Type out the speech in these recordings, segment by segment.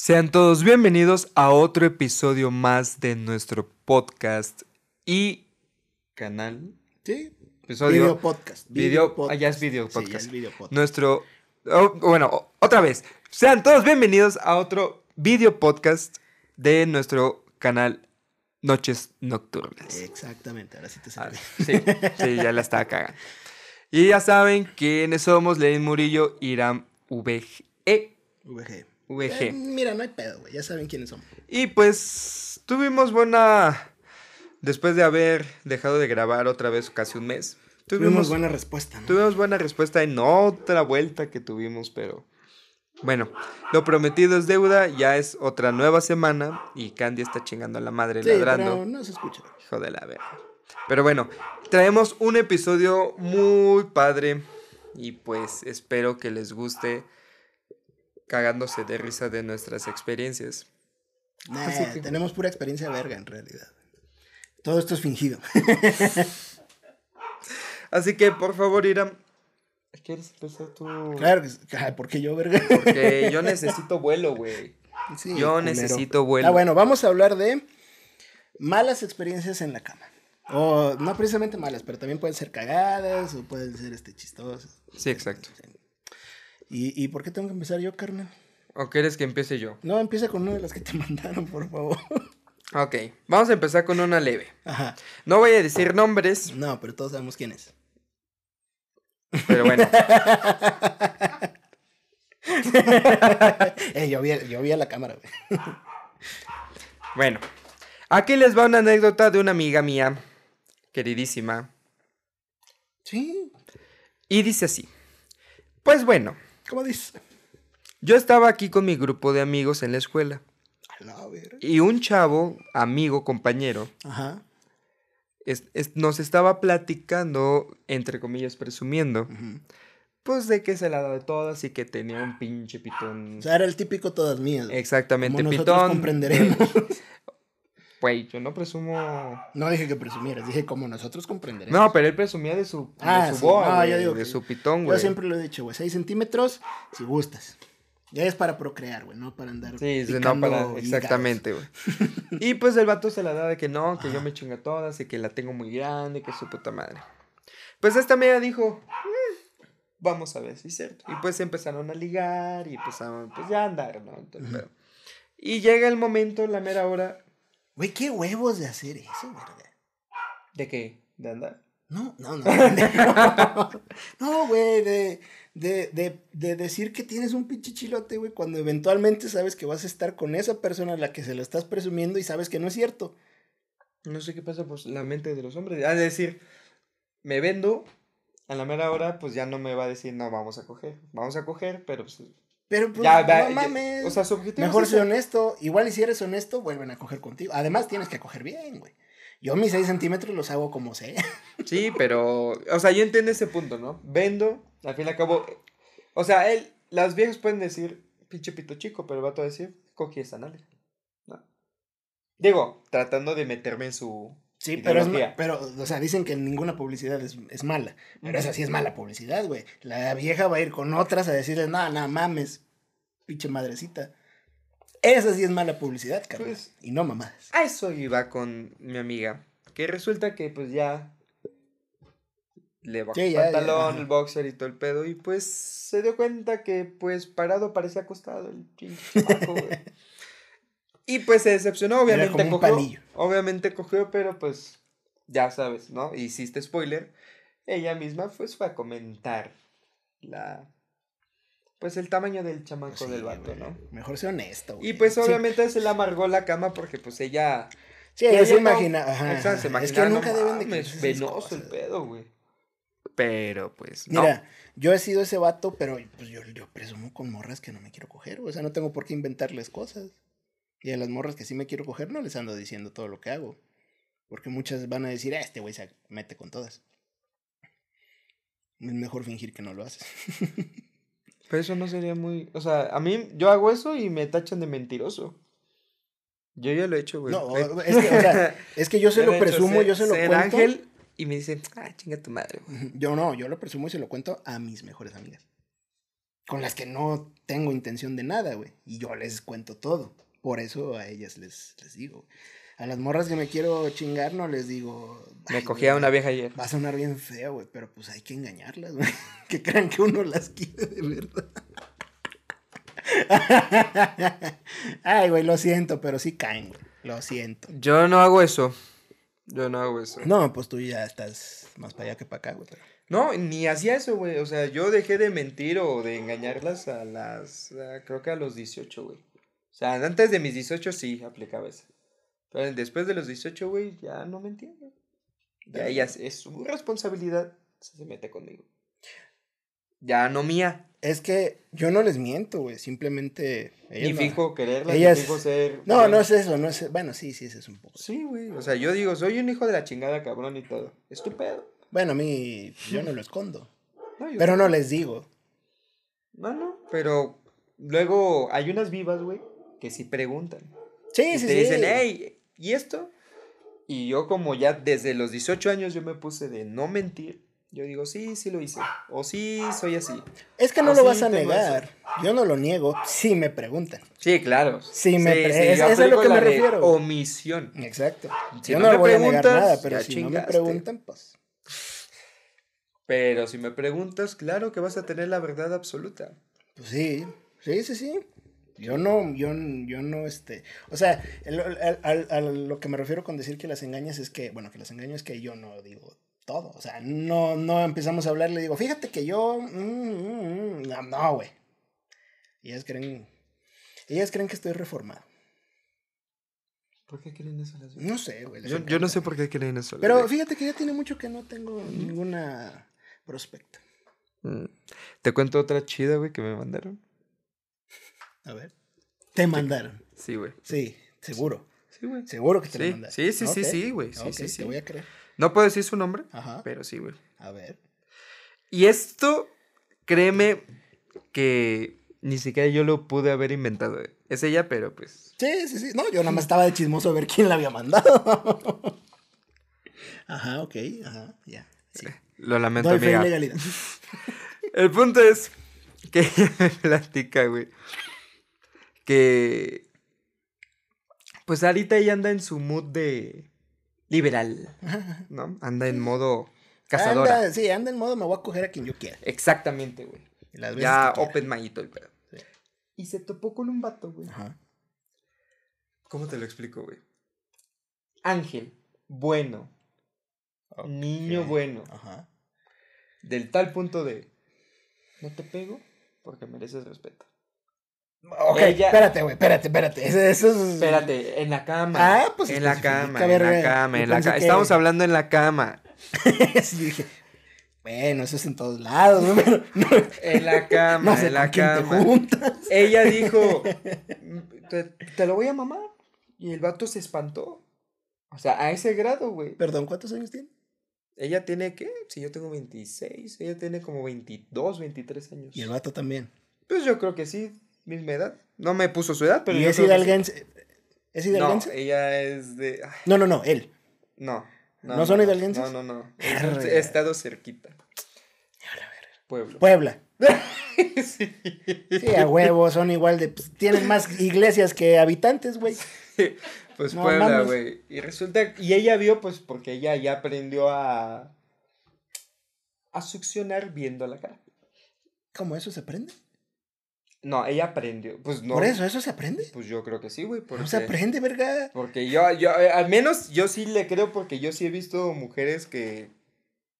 Sean todos bienvenidos a otro episodio más de nuestro podcast y canal. Sí. Episodio. Video podcast. Video, podcast. ah, es video Sí, podcast. es video podcast. Nuestro. oh, bueno, otra vez. Sean todos bienvenidos a otro video podcast de nuestro canal Noches Nocturnas. Exactamente, ahora sí te Ah, sale. sí, sí, ya la estaba cagando. Y ya saben quiénes somos: Lenin Murillo, Iram VG. VG. Eh, VG. mira, no hay pedo, güey. Ya saben quiénes somos. Y pues tuvimos buena. Después de haber dejado de grabar otra vez casi un mes, Tuvimos tuvimos, buena respuesta, ¿no? tuvimos buena respuesta en otra vuelta que tuvimos, pero bueno, lo prometido es deuda, ya es otra nueva semana y Candy está chingando a la madre Sí, ladrando. pero no se escucha. Hijo de la verga. Pero bueno, traemos un episodio muy padre y pues espero que les guste cagándose de risa de nuestras experiencias. Nah, que- Tenemos pura experiencia verga, en realidad. Todo esto es fingido. Así que por favor, Iram, ¿quieres empezar tú? claro que sí. Ay, ¿Por qué yo, verga? Porque yo necesito vuelo, güey. Sí, Yo culero. necesito vuelo. Ah, bueno, vamos a hablar de malas experiencias en la cama. O no precisamente malas, pero también pueden ser cagadas o pueden ser este, chistosas. Sí, exacto. ¿Y, ¿Y por qué tengo que empezar yo, carnal? ¿O quieres que empiece yo? No, empieza con una de las que te mandaron, por favor. Ok, vamos a empezar con una leve. Ajá. No voy a decir nombres, No, pero todos sabemos quién es. pero bueno. Eh, yo, vi, yo vi a la cámara, güey. Bueno, aquí les va una anécdota de una amiga mía, queridísima, Sí, y dice así. Pues bueno, ¿cómo dices? yo estaba aquí con mi grupo de amigos en la escuela, A la verga. y un chavo, amigo, compañero, Ajá. es- es- nos estaba platicando, entre comillas, presumiendo, pues de que se la da de todas y que tenía un pinche pitón. O sea, era el típico todas mías. Exactamente, Como nosotros pitón. comprenderemos. Güey, yo no presumo. No dije que presumieras, dije como nosotros comprenderemos. No, pero él presumía de su, de Ah, su sí. boa, No, yo digo de que- su pitón, Yo güey. siempre lo he dicho, güey, 6 centímetros si gustas. Ya es para procrear, güey, no para andar. Sí, sí, no para. Exactamente, güey. y pues el vato se la da de que no, que yo me chinga todas y que la tengo muy grande, que su puta madre. Pues esta media dijo, "Mm, vamos a ver si es cierto. Y pues empezaron a ligar y empezaron, pues ya a andar, ¿no? Entonces, pero- Y llega el momento, la mera hora, Güey, qué huevos de hacer eso, verga. ¿de qué? ¿De andar? No, no, no. no, güey, de, de, de, de decir que tienes un pinche chilote, güey, cuando eventualmente sabes que vas a estar con esa persona a la que se lo estás presumiendo y sabes que no es cierto. No sé qué pasa por la mente de los hombres. Es decir, me vendo, a la mera hora, pues ya no me va a decir, no, vamos a coger. Vamos a coger, pero pues. Pero pues, ya, no ya- mames. O sea, su objetivo Mejor es ese. honesto. Igual y si eres honesto, vuelven a coger contigo. Además, tienes que coger bien, güey. Yo mis 6 centímetros los hago como sé. Sí, pero. O sea, yo entiendo ese punto, ¿no? Vendo, al fin y al cabo. O sea, él, las viejas pueden decir, pinche pito chico, pero el vato va a decir, cogí esa nalga. ¿No? Digo, tratando de meterme en su. Sí, pero, es, pero, o sea, dicen que ninguna publicidad es, es mala. Pero esa sí es mala publicidad, güey. La vieja va a ir con otras a decirles, no, no mames, pinche madrecita. Esa sí es mala publicidad, cabrón. Pues- y no mamadas. A eso iba con mi amiga. Que resulta que pues ya le bajó Sí, el ya, pantalón, el boxer y todo el pedo. Y pues se dio cuenta que pues parado parecía acostado el pinche güey. Y pues se decepcionó, obviamente como un cogió. palillo. Obviamente cogió, pero pues ya sabes, ¿no? Hiciste spoiler. Ella misma pues fue a comentar la pues el tamaño del chamaco Sí, del vato. ¿no? Mejor sea honesto, güey. Y pues Sí. obviamente se le amargó la cama porque pues ella Sí, que se ella imagina. no- ajá, se. Es que nunca no deben de esas venoso el pedo, güey. Pero pues no. Mira, yo he sido ese vato, pero pues yo, yo presumo con morras que no me quiero coger, güey. O sea, no tengo por qué inventarles cosas. Y a las morras que sí me quiero coger no les ando diciendo todo lo que hago. Porque muchas van a decir, ah, este güey se mete con todas. Es mejor fingir que no lo haces. Pero eso no sería muy, o sea, a mí yo hago eso y me tachan de mentiroso. Yo ya lo he hecho, güey. No, Ay. es que, o sea, es que yo se lo he presumo, yo se lo cuento. ángel y me dicen, ah, chinga tu madre, güey. Yo no, yo lo presumo y se lo cuento a mis mejores amigas. con las que no tengo intención de nada, güey. Y yo les cuento todo. Por eso a ellas les, les digo. A las morras que me quiero chingar no les digo. Me "Ay, cogía una vieja ayer. Va a sonar bien feo, güey, pero pues hay que engañarlas, güey. Que crean que uno las quiere de verdad. Ay, güey, lo siento, pero sí caen, güey. Lo siento. Yo no hago eso. Yo no hago eso. No, pues tú ya estás más para allá que para acá, güey. pero- No, ni hacía eso, güey. O sea, yo dejé de mentir o de engañarlas a las. a- creo que a los 18, güey. O sea, antes de mis 18 sí aplicaba eso. Pero después de los 18, güey, ya no mentía, güey. Ya ella es, su responsabilidad. si Se mete conmigo. Ya no mía. Es que yo no les miento, güey. Simplemente. Ni ellas no- fijo quererla, ni fijo ser. No, bueno. no es eso, no es. Bueno, sí, sí, ese es un poco. Sí, güey. O sea, yo digo, soy un hijo de la chingada, cabrón, y todo. Es tu pedo. Bueno, a mí, yo no lo escondo. No, Pero no les digo. No, no. Pero luego hay unas vivas, güey, que sí preguntan. Sí, y sí, te sí. dicen, hey, ¿y esto? Y yo como ya desde los 18 años yo me puse de no mentir. Yo digo, sí, sí lo hice. O sí, soy así. Es que no lo sí, vas a negar. Yo no lo niego. Sí me preguntan. Sí, claro. Sí, me pre- es- yo es a lo que me refiero. Omisión. Exacto. Si yo no no, me voy a negar nada, pero si no me chingaste. preguntan, pues. Pero si me preguntas, claro que vas a tener la verdad absoluta. Pues sí, sí, sí, sí. Yo no, yo, yo no, este, o sea, el- al- al- a lo que me refiero con decir que las engañas es que, bueno, que las engaño es que yo no digo todo, o sea, no, no empezamos a hablar, le digo, fíjate que yo, mm, mm, mm", no, no, güey. Ellas creen, ellas creen que estoy reformado. ¿Por qué creen eso las No sé, güey. Yo, yo no sé por qué creen eso. Pero verdad. fíjate que ya tiene mucho que no tengo ninguna prospecta. Te cuento otra chida, güey, que me mandaron. A ver. Te mandaron. Sí, güey. Sí, seguro. Sí, güey. Seguro que te Sí, lo mandaron. sí, sí, sí, sí, güey, sí, sí, sí. Te voy a creer. No puedo decir su nombre, Ajá. pero sí, güey. A ver. Y esto, créeme que ni siquiera yo lo pude haber inventado. Es ella, pero pues. Sí, sí, sí. No, yo nada más estaba de chismoso a ver quién la había mandado. Ajá, ok. Ajá, ya. Sí. Lo lamento, Doy fe amiga. legalidad. El punto es que ella me platica, güey. Que. Pues ahorita ella anda en su mood de. liberal, ¿no? Anda en modo cazadora. Anda, sí, anda en modo me voy a coger a quien yo quiera. Exactamente, güey. Las veces Ya que open todo el pedo. Sí. Y se topó con un vato, güey. Ajá. ¿Cómo te lo explico, güey? Ángel, bueno, niño bueno, Ajá. del tal punto de no te pego porque mereces respeto. Ok, Ella- espérate, güey, espérate, espérate. Eso, es... Espérate, en la cama. Ah, pues en la especifica, cama, en la cama, en la cama. que- Estamos hablando en la cama. Sí, dije, bueno, eso es en todos lados, ¿no? Pero no, En la cama, no sé en la te cama. juntas. Ella dijo, te, te lo voy a mamar. Y el vato se espantó. O sea, a ese grado, güey. Perdón, ¿cuántos años tiene? Ella tiene, ¿qué? Si yo tengo 26, ella tiene como 22, 23 años. Y el vato también. Pues yo creo que sí, misma edad. No me puso su edad, pero ¿Y yo es hidalguense? ¿Es No, hidalguense? ella es de... ay, No, no, no, él. no. ¿No son hidalguenses? No, no, no. Arre. estado cerquita. Pueblo. Puebla. sí. Sí, a huevo, son igual de... pues, tienen más iglesias que habitantes, güey. Pues No Puebla, güey. Y resulta... Y ella vio, pues, porque ella ya aprendió a... A succionar viendo la cara. ¿Cómo eso se aprende? No, ella aprendió. Pues no. Por eso, ¿eso se aprende? Pues yo creo que sí, güey. Porque... No se aprende, verga. Porque yo, yo, eh, al menos yo sí le creo porque yo sí he visto mujeres que,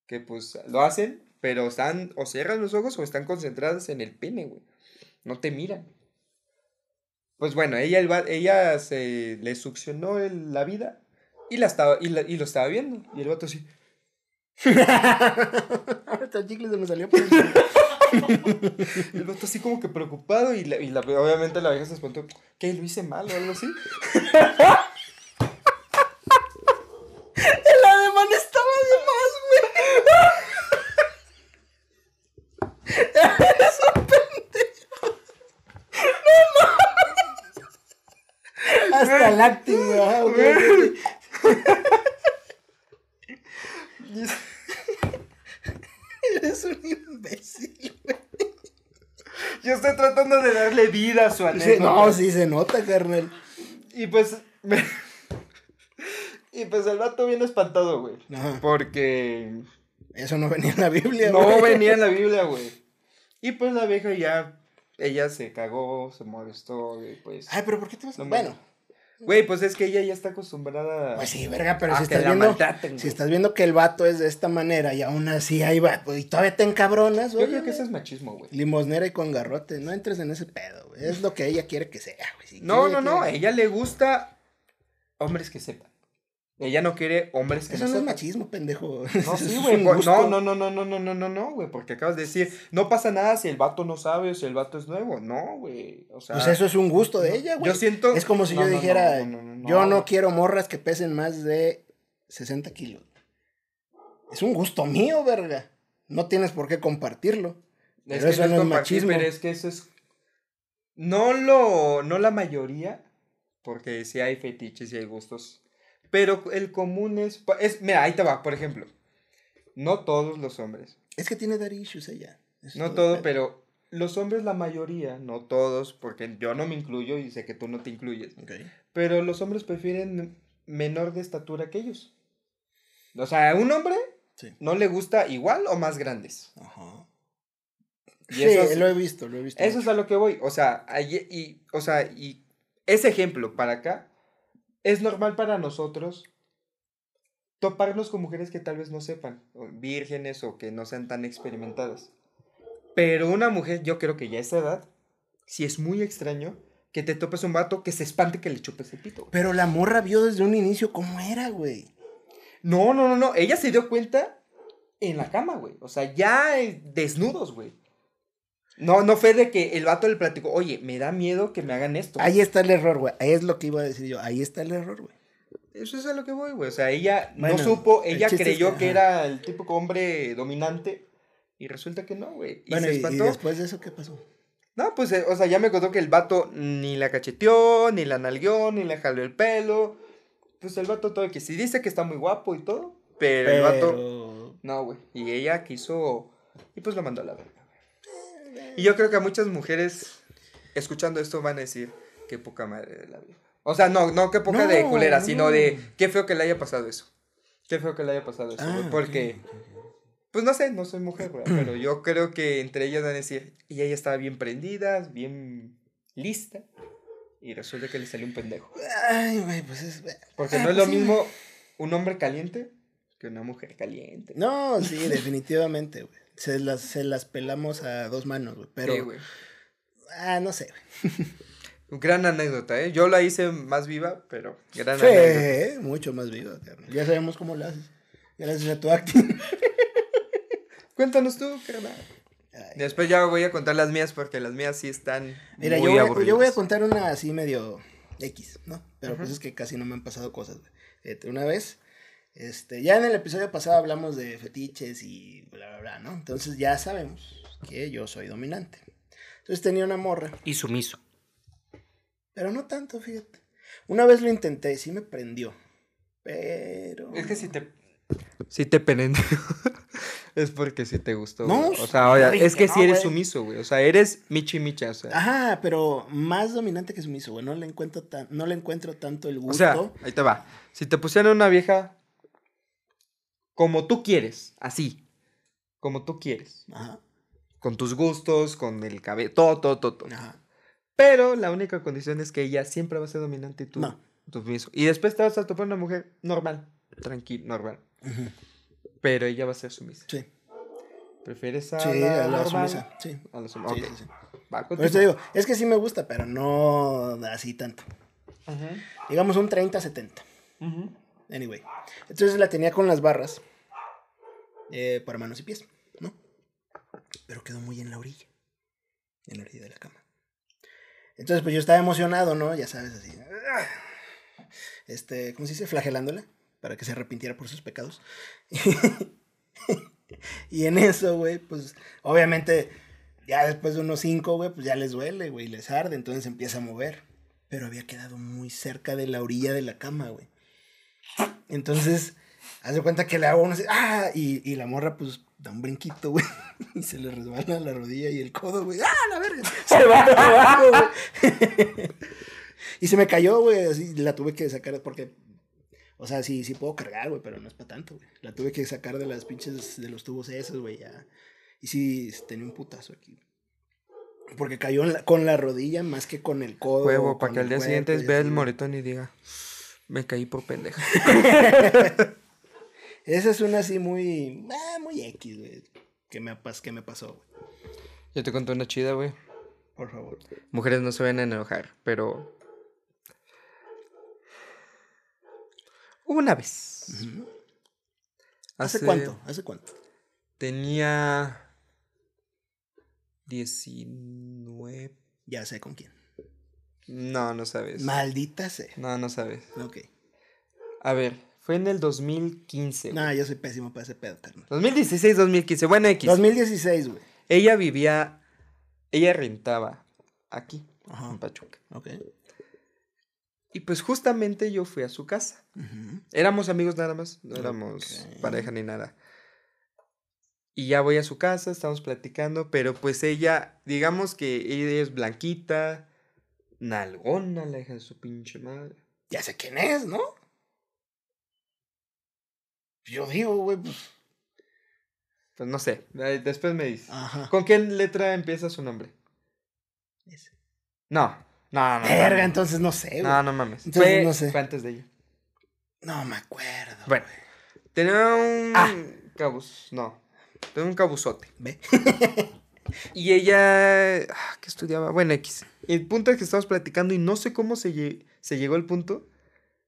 que pues lo hacen, pero están o cierran los ojos o están concentradas en el pene, güey. No te miran. Pues bueno, ella, el ella se le succionó el- la vida y, la estaba, y, la- y lo estaba viendo. Y el vato así. Ahorita el chicle se me salió por el... El vato así como que preocupado y, la, y la- obviamente la vieja se espantó. ¿Qué? ¿Lo hice mal o algo así? El ademán estaba de más, güey. Eres un pendejo. No mames. Hasta el acting, güey. ajá, ok, ok. Eres un imbécil, güey. Yo estoy tratando de darle vida a su anécdota. no, sí se nota, carnal. Y pues. me- y pues el vato viene espantado, güey. Ajá. Porque. Eso no venía en la Biblia, No güey. venía en la Biblia, güey. Y pues la vieja ya. Ella se cagó, se molestó, güey. Pues. Ay, pero ¿por qué te vas a... No, Bueno, Güey, pues es que ella ya está acostumbrada. pues sí, verga, pero si estás viendo... maltraten, Si güey. estás viendo que el vato es de esta manera y aún así ahí va, y todavía te encabronas, Yo oye, creo que güey. ese es machismo, güey. Limosnera y con garrote, no entres en ese pedo, güey. Es lo que ella quiere que sea, güey. Si No, no, no. A ella le gusta hombres que sepan. Ella no quiere hombres que Eso no es machismo, pendejo. No, sí, güey. pues. No, no, no, no, no, no, no, no, no, güey. Porque acabas de decir, no pasa nada si el vato no sabe o si el vato es nuevo. No, güey. O sea. Pues eso es un gusto de ella, güey. Yo siento. Es como si No, yo no, dijera, yo no quiero morras que pesen más de 60 kilos. Es un gusto mío, verga. No tienes por qué compartirlo. Es Pero que eso no es machismo. pero es que eso es. No lo. No la mayoría. Porque sí hay fetiches y hay gustos. Pero el común es. es mira, ahí te va, por ejemplo. No todos los hombres. Es que tiene daddy issues ella. Es No todo, pedo. pero los hombres, la mayoría, no todos, porque yo no me incluyo y sé que tú no te incluyes. Pero los hombres prefieren menor de estatura que ellos. O sea, a un hombre Sí. no le gusta igual o más grandes. Ajá. Y Sí, es, lo he visto, lo he visto. eso es a lo que voy. O sea, ahí- y, o sea, y ese ejemplo para acá es normal para nosotros toparnos con mujeres que tal vez no sepan, o vírgenes o que no sean tan experimentadas. Pero una mujer, yo creo que ya a esa edad, si es muy extraño que te topes un vato que se espante que le chupes el pito. Pero la morra vio desde un inicio cómo era, güey. No, no, no, no. Ella se dio cuenta en la cama, güey. O sea, ya eh, desnudos, güey. No, no fue de que el vato le platicó, oye, me da miedo que me hagan esto. Ahí está el error, güey. Ahí es lo que iba a decir yo. Ahí está el error, güey. Eso es a lo que voy, güey. O sea, ella Bueno, no supo, el ella es creyó que- era el típico hombre dominante y resulta que no, güey. Y Bueno, se y, y espantó. después de eso, ¿qué pasó? No, pues, eh, o sea, ya me contó que el vato ni la cacheteó, ni la nalgueó, ni le jaló el pelo. Pues el vato todo que sí dice que está muy guapo y todo, pero, el vato... No, güey. Y ella quiso. Y pues lo mandó a la verga. Y yo creo que a muchas mujeres, escuchando esto, van a decir: Qué poca madre de la vida. O sea, no, no qué poca de No, culera, sino no. de qué feo que le haya pasado eso. Qué feo que le haya pasado eso, Ah, Porque, pues no sé, no soy mujer, güey. pero yo creo que entre ellas van a decir: Y ella estaba bien prendida, bien lista. Y resulta que le salió un pendejo. Ay, güey, pues es... Porque Ah, no es pues lo sí, mismo un hombre caliente que una mujer caliente. No, sí, definitivamente, güey. Se las, se las pelamos a dos manos, güey. Pero, Sí, güey. ah, no sé, güey. Gran anécdota, ¿eh? Yo la hice más viva, pero gran anécdota. Sí, mucho más vivo, carnal. Ya sabemos cómo lo haces. Gracias a tu acting. Cuéntanos tú, carnal. Después ya voy a contar las mías porque las mías sí están Mira, muy yo voy, a, aburridas. yo voy a contar una así medio X, ¿no? Pero pues Ujú. es que casi no me han pasado cosas, güey. Fíjate, una vez, este, ya en el episodio pasado hablamos de fetiches y bla, bla, bla, ¿no? Entonces ya sabemos que yo soy dominante. Entonces tenía una morra, Y sumiso. pero no tanto, fíjate. Una vez lo intenté, sí me prendió. Pero. Es que si te... Si te penendió, es porque sí te gustó. No, o sea, oye, es que que si no, eres güey. sumiso, güey. O sea, eres michi micha, o sea. Ajá, pero más dominante que sumiso, güey. No le encuentro tan, no le encuentro tanto el o gusto. sea, ahí te va. Si te pusieran una vieja como tú quieres, así, como tú quieres, Ajá, con tus gustos, con el cabello, todo, todo, todo. todo. ajá. Pero la única condición es que ella siempre va a ser dominante y tú, No. tú mismo. Y después te vas a topar una mujer normal, tranquila, normal. Ujú, Pero ella va a ser sumisa. Sí, ¿Prefieres a sí, la a la normal? sumisa. Sí. A la sum- Sí, ok. sí. Va, Por te digo, es que sí me gusta, pero no así tanto. Ujú, Digamos un 30-70. ujú. Anyway. Entonces la tenía con las barras eh, para manos y pies, ¿no? Pero quedó muy en la orilla. En la orilla de la cama. Entonces, pues yo estaba emocionado, ¿no? Ya sabes, así. Este, ¿cómo se dice? Flagelándola para que se arrepintiera por sus pecados. y en eso, güey, pues obviamente ya después de unos cinco, güey, pues ya les duele, güey, les arde, entonces empieza a mover. Pero había quedado muy cerca de la orilla de la cama, güey. Entonces, Haz de cuenta que le hago uno así, ¡ah! Y, y la morra, pues, da un brinquito, güey. Y se le resbala la rodilla y el codo, güey. ¡Ah, la verga! Se va abajo, güey. Y se me cayó, güey. Así la tuve que sacar porque. O sea, sí, sí puedo cargar, güey, pero no es para tanto, güey. La tuve que sacar de las pinches, de los tubos esos, güey, ya. Y sí, tenía un putazo aquí. Porque cayó la- con la rodilla más que con el codo. Huevo, para que al día siguiente vea el moretón y diga, me caí por pendeja. Esa es una así muy. Ah, muy X, güey. Que me, que me pasó, güey. Yo te conté una chida, güey. Por favor. Mujeres no se van a enojar, pero... Una vez. ¿Hace cuánto? ¿Hace cuánto? Tenía... 19... Ya sé con quién. No, no sabes. Maldita sea. No, no sabes. Ok. A ver, fue en el 2015. No, yo soy pésimo para ese pedo, carnal. 2016, 2015. Bueno, X. 2016, güey. Ella vivía... Ella rentaba aquí, Ajá. en Pachuca. Ok. Y pues justamente yo fui a su casa. Éramos amigos nada más, no éramos pareja ni nada. Y ya voy a su casa, estamos platicando, pero pues ella, digamos que ella es blanquita, nalgona, la hija de su pinche madre. Ya sé quién es, ¿no? Yo digo, güey, pues. Pues no sé, después me dices. Ajá. ¿Con qué letra empieza su nombre? Ese. No, no, no. Verga, entonces no sé, güey. No, no mames. Entonces fue, no sé. fue antes de ella. No me acuerdo. Bueno, tenía un Ah. cabuz, no, tenía un cabuzote. Ve. Y ella, ah, ¿qué estudiaba? Bueno, X. El punto es que estamos platicando y no sé cómo se, lle- se llegó al punto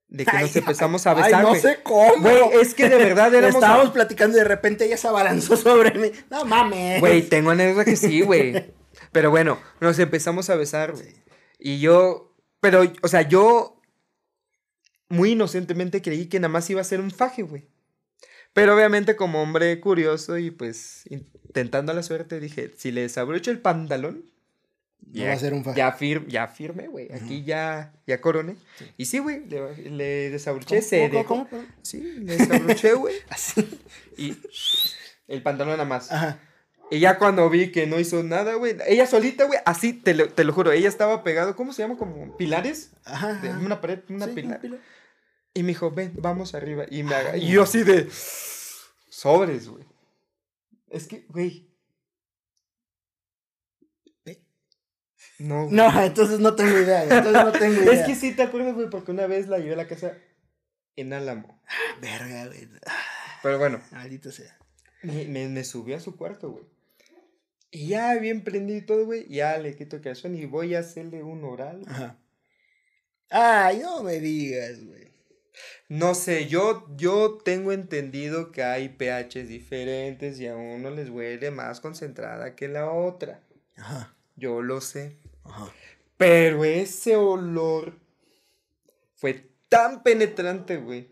de que nos empezamos a ay, besar, no sé cómo. Güey, es que de verdad éramos... Estábamos platicando y de repente ella se abalanzó sobre mí. No mames. Güey, tengo anécdota que sí, güey. Pero bueno, nos empezamos a besar, güey. Y yo, pero, o sea, yo muy inocentemente creí que nada más iba a ser un faje, güey. Pero obviamente como hombre curioso y pues intentando la suerte dije, si le desabrocho el pantalón, No va a ser un faje. ya, fir ya firme, güey. Aquí ya, ya coroné. Y sí, güey, le, le desabroché, ¿Cómo, se cómo, dejó. cómo? Sí, le desabroché, güey. Así. Y el pantalón nada más. Ajá. Y ya cuando vi que no hizo nada, güey, ella solita, güey, así, te lo, te lo juro, ella estaba pegado, ¿cómo se llama? Como pilares, Ajá. una pared, una Sí, pilar. pila. Y me dijo, ven, vamos arriba. Y, me aga- Ay, y yo así de, sobres, güey. Es que, güey. No, güey. No, entonces no tengo idea. Entonces no tengo idea. Es que sí, te acuerdas, güey, porque una vez la llevé a la casa en Álamo. Verga, güey. Pero bueno, Maldito sea. me, me, me subí a su cuarto, güey. Y ya bien prendido y todo, güey, ya le quito el calzón y voy a hacerle un oral. Ajá. Ay, no me digas, güey. No sé, yo, yo tengo entendido que hay pHs diferentes y a uno les huele más concentrada que la otra. Ajá. Yo lo sé. Ajá. Pero ese olor fue tan penetrante, güey.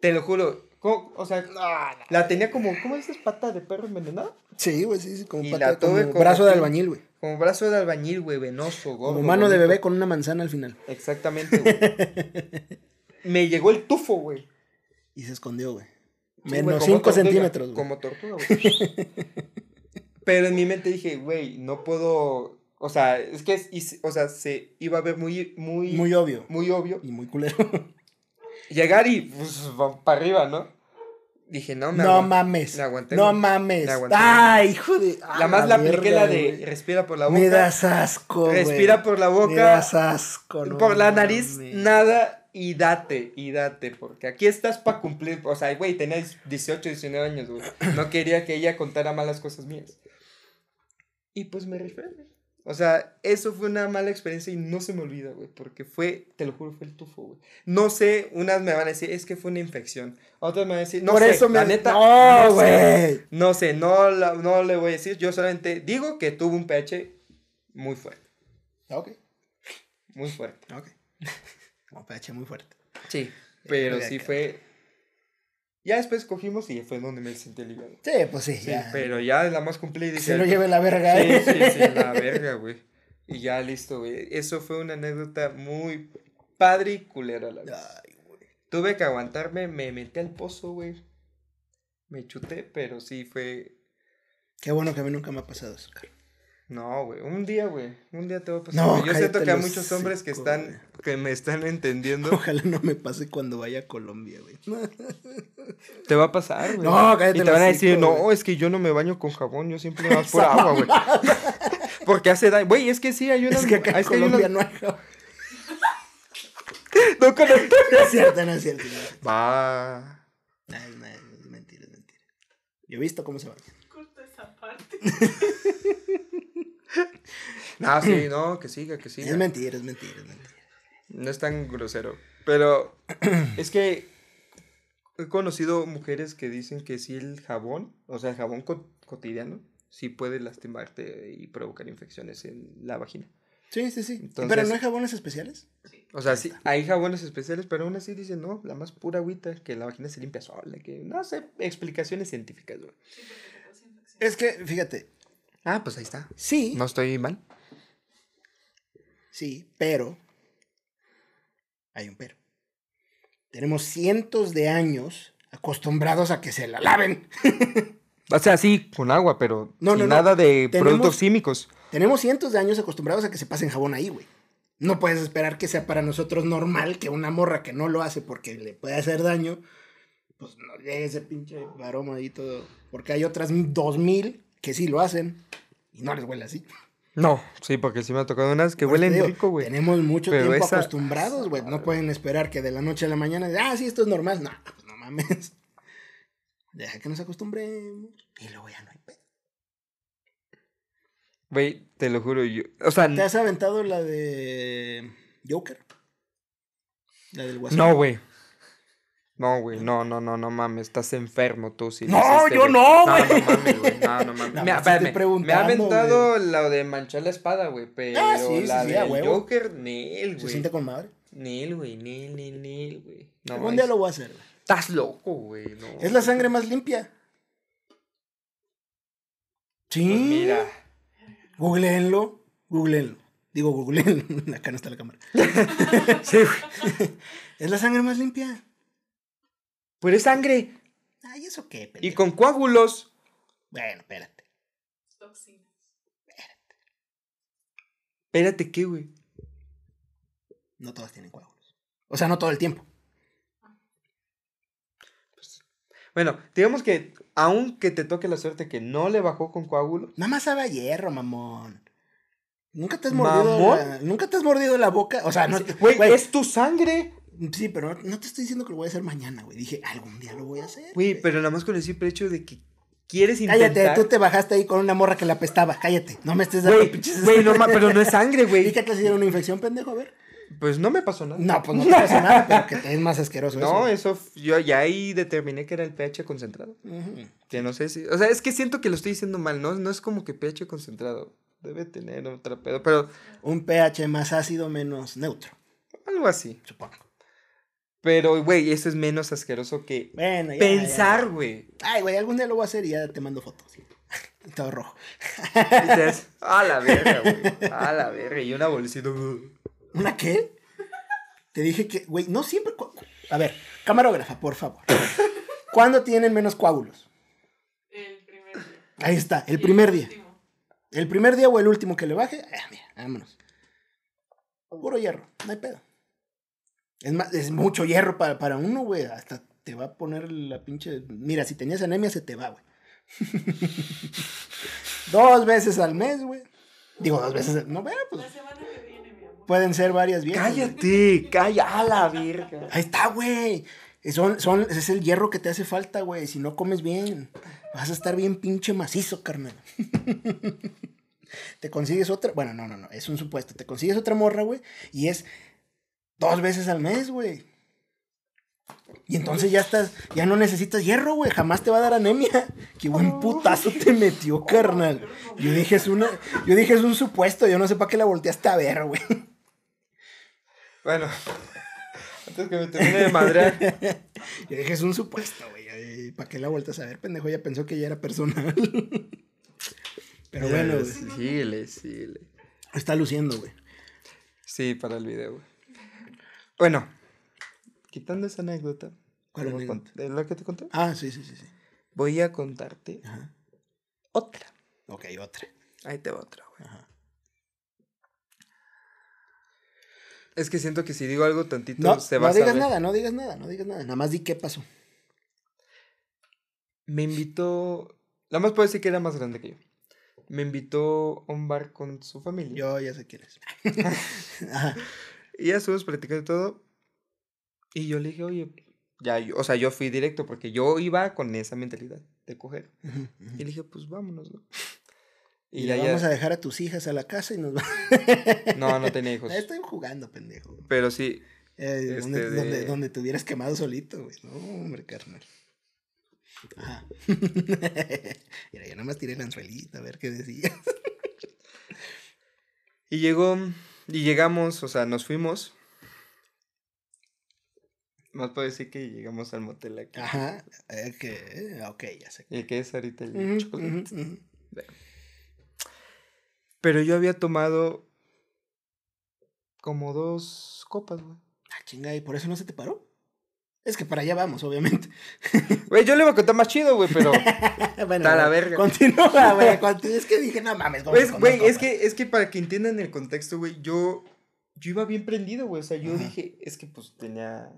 Te lo juro. ¿cómo? O sea, la tenía como, ¿cómo dices? Pata de perro envenenada. Sí, güey, sí, sí. Como, Y pata- la tuve como como brazo de albañil, güey. Como brazo de albañil, güey, venoso, gordo. Como mano de bebé con una manzana al final. Exactamente, güey. Me llegó el tufo, güey. Y se escondió, güey. Sí, Menos güey, como 5 tortuga, centímetros, güey. Como tortuga, güey. Pero en mi mente dije, güey, no puedo. O sea, es que, es- o sea, se iba a ver muy, muy, Muy obvio. muy obvio. Y muy culero. Llegar y, pues, para arriba, ¿no? Dije, no, me no mames. me aguanté, No mames. Me aguanté. Ay, hijo de. La más la apliqué la de respira por la boca. Me das asco, respira por la Me boca. das asco, no por la nariz, mames. nada y date, y date, porque aquí estás para cumplir. O sea, güey, tenía 18, 19 años, güey. No quería que ella contara malas cosas mías. Y pues me rifé, güey. O sea, eso fue una mala experiencia y no se me olvida, güey, porque fue, te lo juro, fue el tufo, güey. No sé, unas me van a decir, es que fue una infección. Otras me van a decir, no Por sé, eso me. la neta, No, güey. No sé, no, la- no le voy a decir, yo solamente digo que tuvo un pH muy fuerte, Ok. muy fuerte. Ok. Como pH muy fuerte. Sí, pero Verga, sí fue. Ya después cogimos y fue donde me sentí aliviado. Sí, pues sí. Sí, ya. pero ya la más cumplida. Se lo lleve la verga, Sí, eh. sí, sí, la verga, güey. Y ya listo, güey. Eso fue una anécdota muy padre y culera la vez. Ay, güey. Tuve que aguantarme, me metí al pozo, güey. Me chuté, pero sí fue. Qué bueno que a mí nunca me ha pasado eso. cara. No, güey. Un día, güey. Un día te va a pasar. No, güey. Yo siento que hay muchos hombres que están. que me están entendiendo. Ojalá no me pase cuando vaya a Colombia, güey. Te va a pasar, güey. No, cállate Y te van a decir, no, es que yo no me baño con jabón, yo siempre me baño por agua, güey. Porque hace daño. Güey, es que sí, hay una. Es que acá en es que hay Colombia unos- no hay jabón. No conozco. No es cierto, no es cierto. no es cierto. Va. No, es, no, es mentira, es mentira. Yo he visto cómo se baña. Corta esa parte. No, sí, no, que siga, que siga. Es mentira, es mentira, es mentira. No es tan grosero. Pero es que he conocido mujeres que dicen que sí el jabón, o sea, el jabón co- cotidiano, sí puede lastimarte y provocar infecciones en la vagina. Sí, sí, sí. Entonces- Pero no hay jabones especiales. O sea, sí, hay jabones especiales, pero aún así dicen, no, la más pura agüita, que la vagina se limpia sola, que no sé, explicaciones científicas, güey. Sí. Es que, fíjate, Ah, pues ahí está. sí, No estoy mal. Sí, pero hay un pero. Tenemos cientos de años acostumbrados a que se la laven. O sea, sí, con agua, pero No, sin no, no. nada de Tenemos- productos químicos. Tenemos cientos de años acostumbrados a que se pasen jabón ahí, güey. No puedes esperar que sea para nosotros normal que una morra que no lo hace porque le puede hacer daño, pues no llegue ese pinche aroma ahí todo. Porque hay otras dos mil que sí lo hacen y no les huele así. No, sí, porque sí me ha tocado unas que Por huelen digo, rico, güey. Tenemos mucho Pero tiempo esa- acostumbrados, güey. No pueden esperar que de la noche a la mañana, ah, sí, esto es normal. No, pues no mames. Deja que nos acostumbremos. Y luego ya no hay pedo. Güey, te lo juro, yo. O sea, ¿Te has aventado la de Joker? La del Guasón. no, güey. No, güey, no, no, no, no mames, estás enfermo tú, sí. lo No, yo güey. no, No, güey. no mames, güey, no, no mames. Espérame, me ha aventado lo de manchar la espada, güey, pero Ah, sí, sí, la sí, del huevo. Joker, Nel, Se güey. siente con madre. Nel, güey, Nel, Nel, Nel, güey. No, Algún es- día lo voy a hacer. güey. Estás loco, güey, no. Es la sangre más limpia. Sí. Pues mira. Googleenlo. Googleenlo. Digo, googleenlo. Acá no está la cámara. Sí, güey. Es la sangre más limpia. Pero es sangre. Ay, ¿eso qué? Y con coágulos. Bueno, espérate. Toxinas. Espérate, ¿qué, güey? No todas tienen coágulos. O sea, no todo el tiempo. Bueno, digamos que aunque te toque la suerte que no le bajó con coágulos. Nada más sabe a hierro, mamón. ¿Nunca te has mordido ¿Mamón? la, ¿Nunca te has mordido la boca? O sea, no güey, es tu sangre. Sí, pero no te estoy diciendo que lo voy a hacer mañana, güey. Dije, algún día lo voy a hacer. Güey, pero nada más con el simple hecho de que quieres Cállate, intentar. tú te bajaste ahí con una morra que la apestaba. Cállate, no me estés dando Güey, pinches. güey, no, pero no es sangre, ¿Y güey. qué te hicieron una infección, pendejo? A ver. Pues no me pasó nada. No, pues no te pasa nada, pero que te es más asqueroso No, eso. yo ya ahí determiné que era el pH concentrado. Que no sé si. O sea, es que siento que lo estoy diciendo mal, ¿no? No es como que pH concentrado. Debe tener otra pedo, pero Un pH más ácido, menos neutro, algo así. supongo. Pero, güey, eso es menos asqueroso que Bueno, ya. pensar, güey. Ay, güey, algún día lo voy a hacer y ya te mando fotos. Todo rojo. Dices, a la verga, güey. A la verga. Y una bolsita. ¿Una qué? Te dije que, güey, no siempre. A ver, camarógrafa, por favor. ¿Cuándo tienen menos coágulos? El primer día. Ahí está, el primer día. último. El primer día o el último que le baje, ah, mira, vámonos. Puro hierro, no hay pedo. Es más, es mucho hierro para, para uno, güey. Hasta te va a poner la pinche. Mira, si tenías anemia, se te va, güey. dos veces al mes, güey. Digo, dos veces. al- No, bueno, pues La semana que viene, mi amor. pueden ser varias viejas. Cállate, calla, a la verga. Ahí está, güey. Son, son, ese es el hierro que te hace falta, güey. Si no comes bien, vas a estar bien pinche macizo, carnal. te consigues otra. Bueno, no, no, no. Es un supuesto. Te consigues otra morra, güey. Y es dos veces al mes, güey. Y entonces ya estás, ya no necesitas hierro, güey. Jamás te va a dar anemia. Qué buen putazo te metió, carnal. Yo dije, es una, yo dije, es un supuesto. Yo no sé para qué la volteaste a ver, güey. Bueno, antes que me termine de madrear. Yo dije, es un supuesto, güey. ¿Para qué la vueltas a ver, pendejo? Ya pensó que ya era personal. Pero bueno, güey, Síguele, síguele. está luciendo, güey. Sí, para el video, güey. Bueno, quitando esa anécdota. ¿Cuál anécdota? cont- ¿De la que te conté? Ah, sí, sí, sí, sí. Voy a contarte Ajá. otra. Ok, otra. Ahí te va otra, güey. Ajá. Es que siento que si digo algo tantito No, se va no a digas saber. nada, no digas nada, no digas nada. Nada más di qué pasó. Me invitó. Nada más puedo decir que era más grande que yo. Me invitó a un bar con su familia. Yo ya sé quién es. Y ya estuvimos platicando todo. Y yo le dije, oye, ya, yo, o sea, yo fui directo porque yo iba con esa mentalidad de coger. Y le dije, pues vámonos, ¿no? Y, Y le ya, vamos ya. a dejar a tus hijas a la casa y nos vamos. No, no tenía hijos. Estoy jugando, pendejo. Pero sí, Eh, donde, Este, donde, de- donde te hubieras quemado solito, güey. No, hombre, carnal. Ajá. Mira, yo nomás tiré el anzuelito a ver qué decía. Y llegó, y llegamos, o sea, nos fuimos. Más puedo decir que llegamos al motel aquí. Ajá. eh, que, ok, ya sé. El que es ahorita el Ujú, chocolate. ujú. Pero yo había tomado como dos copas, güey. Ah, chinga, ¿y por eso no se te paró? Es que para allá vamos, obviamente. Güey, yo le iba a contar más chido, güey, pero. bueno, Está la verga. Continúa, güey. Es que dije, no mames, ¿cómo Pues, que con güey, es copas? que, es que para que entiendan el contexto, güey, yo, yo iba bien prendido, güey. O sea, yo dije, es que pues tenía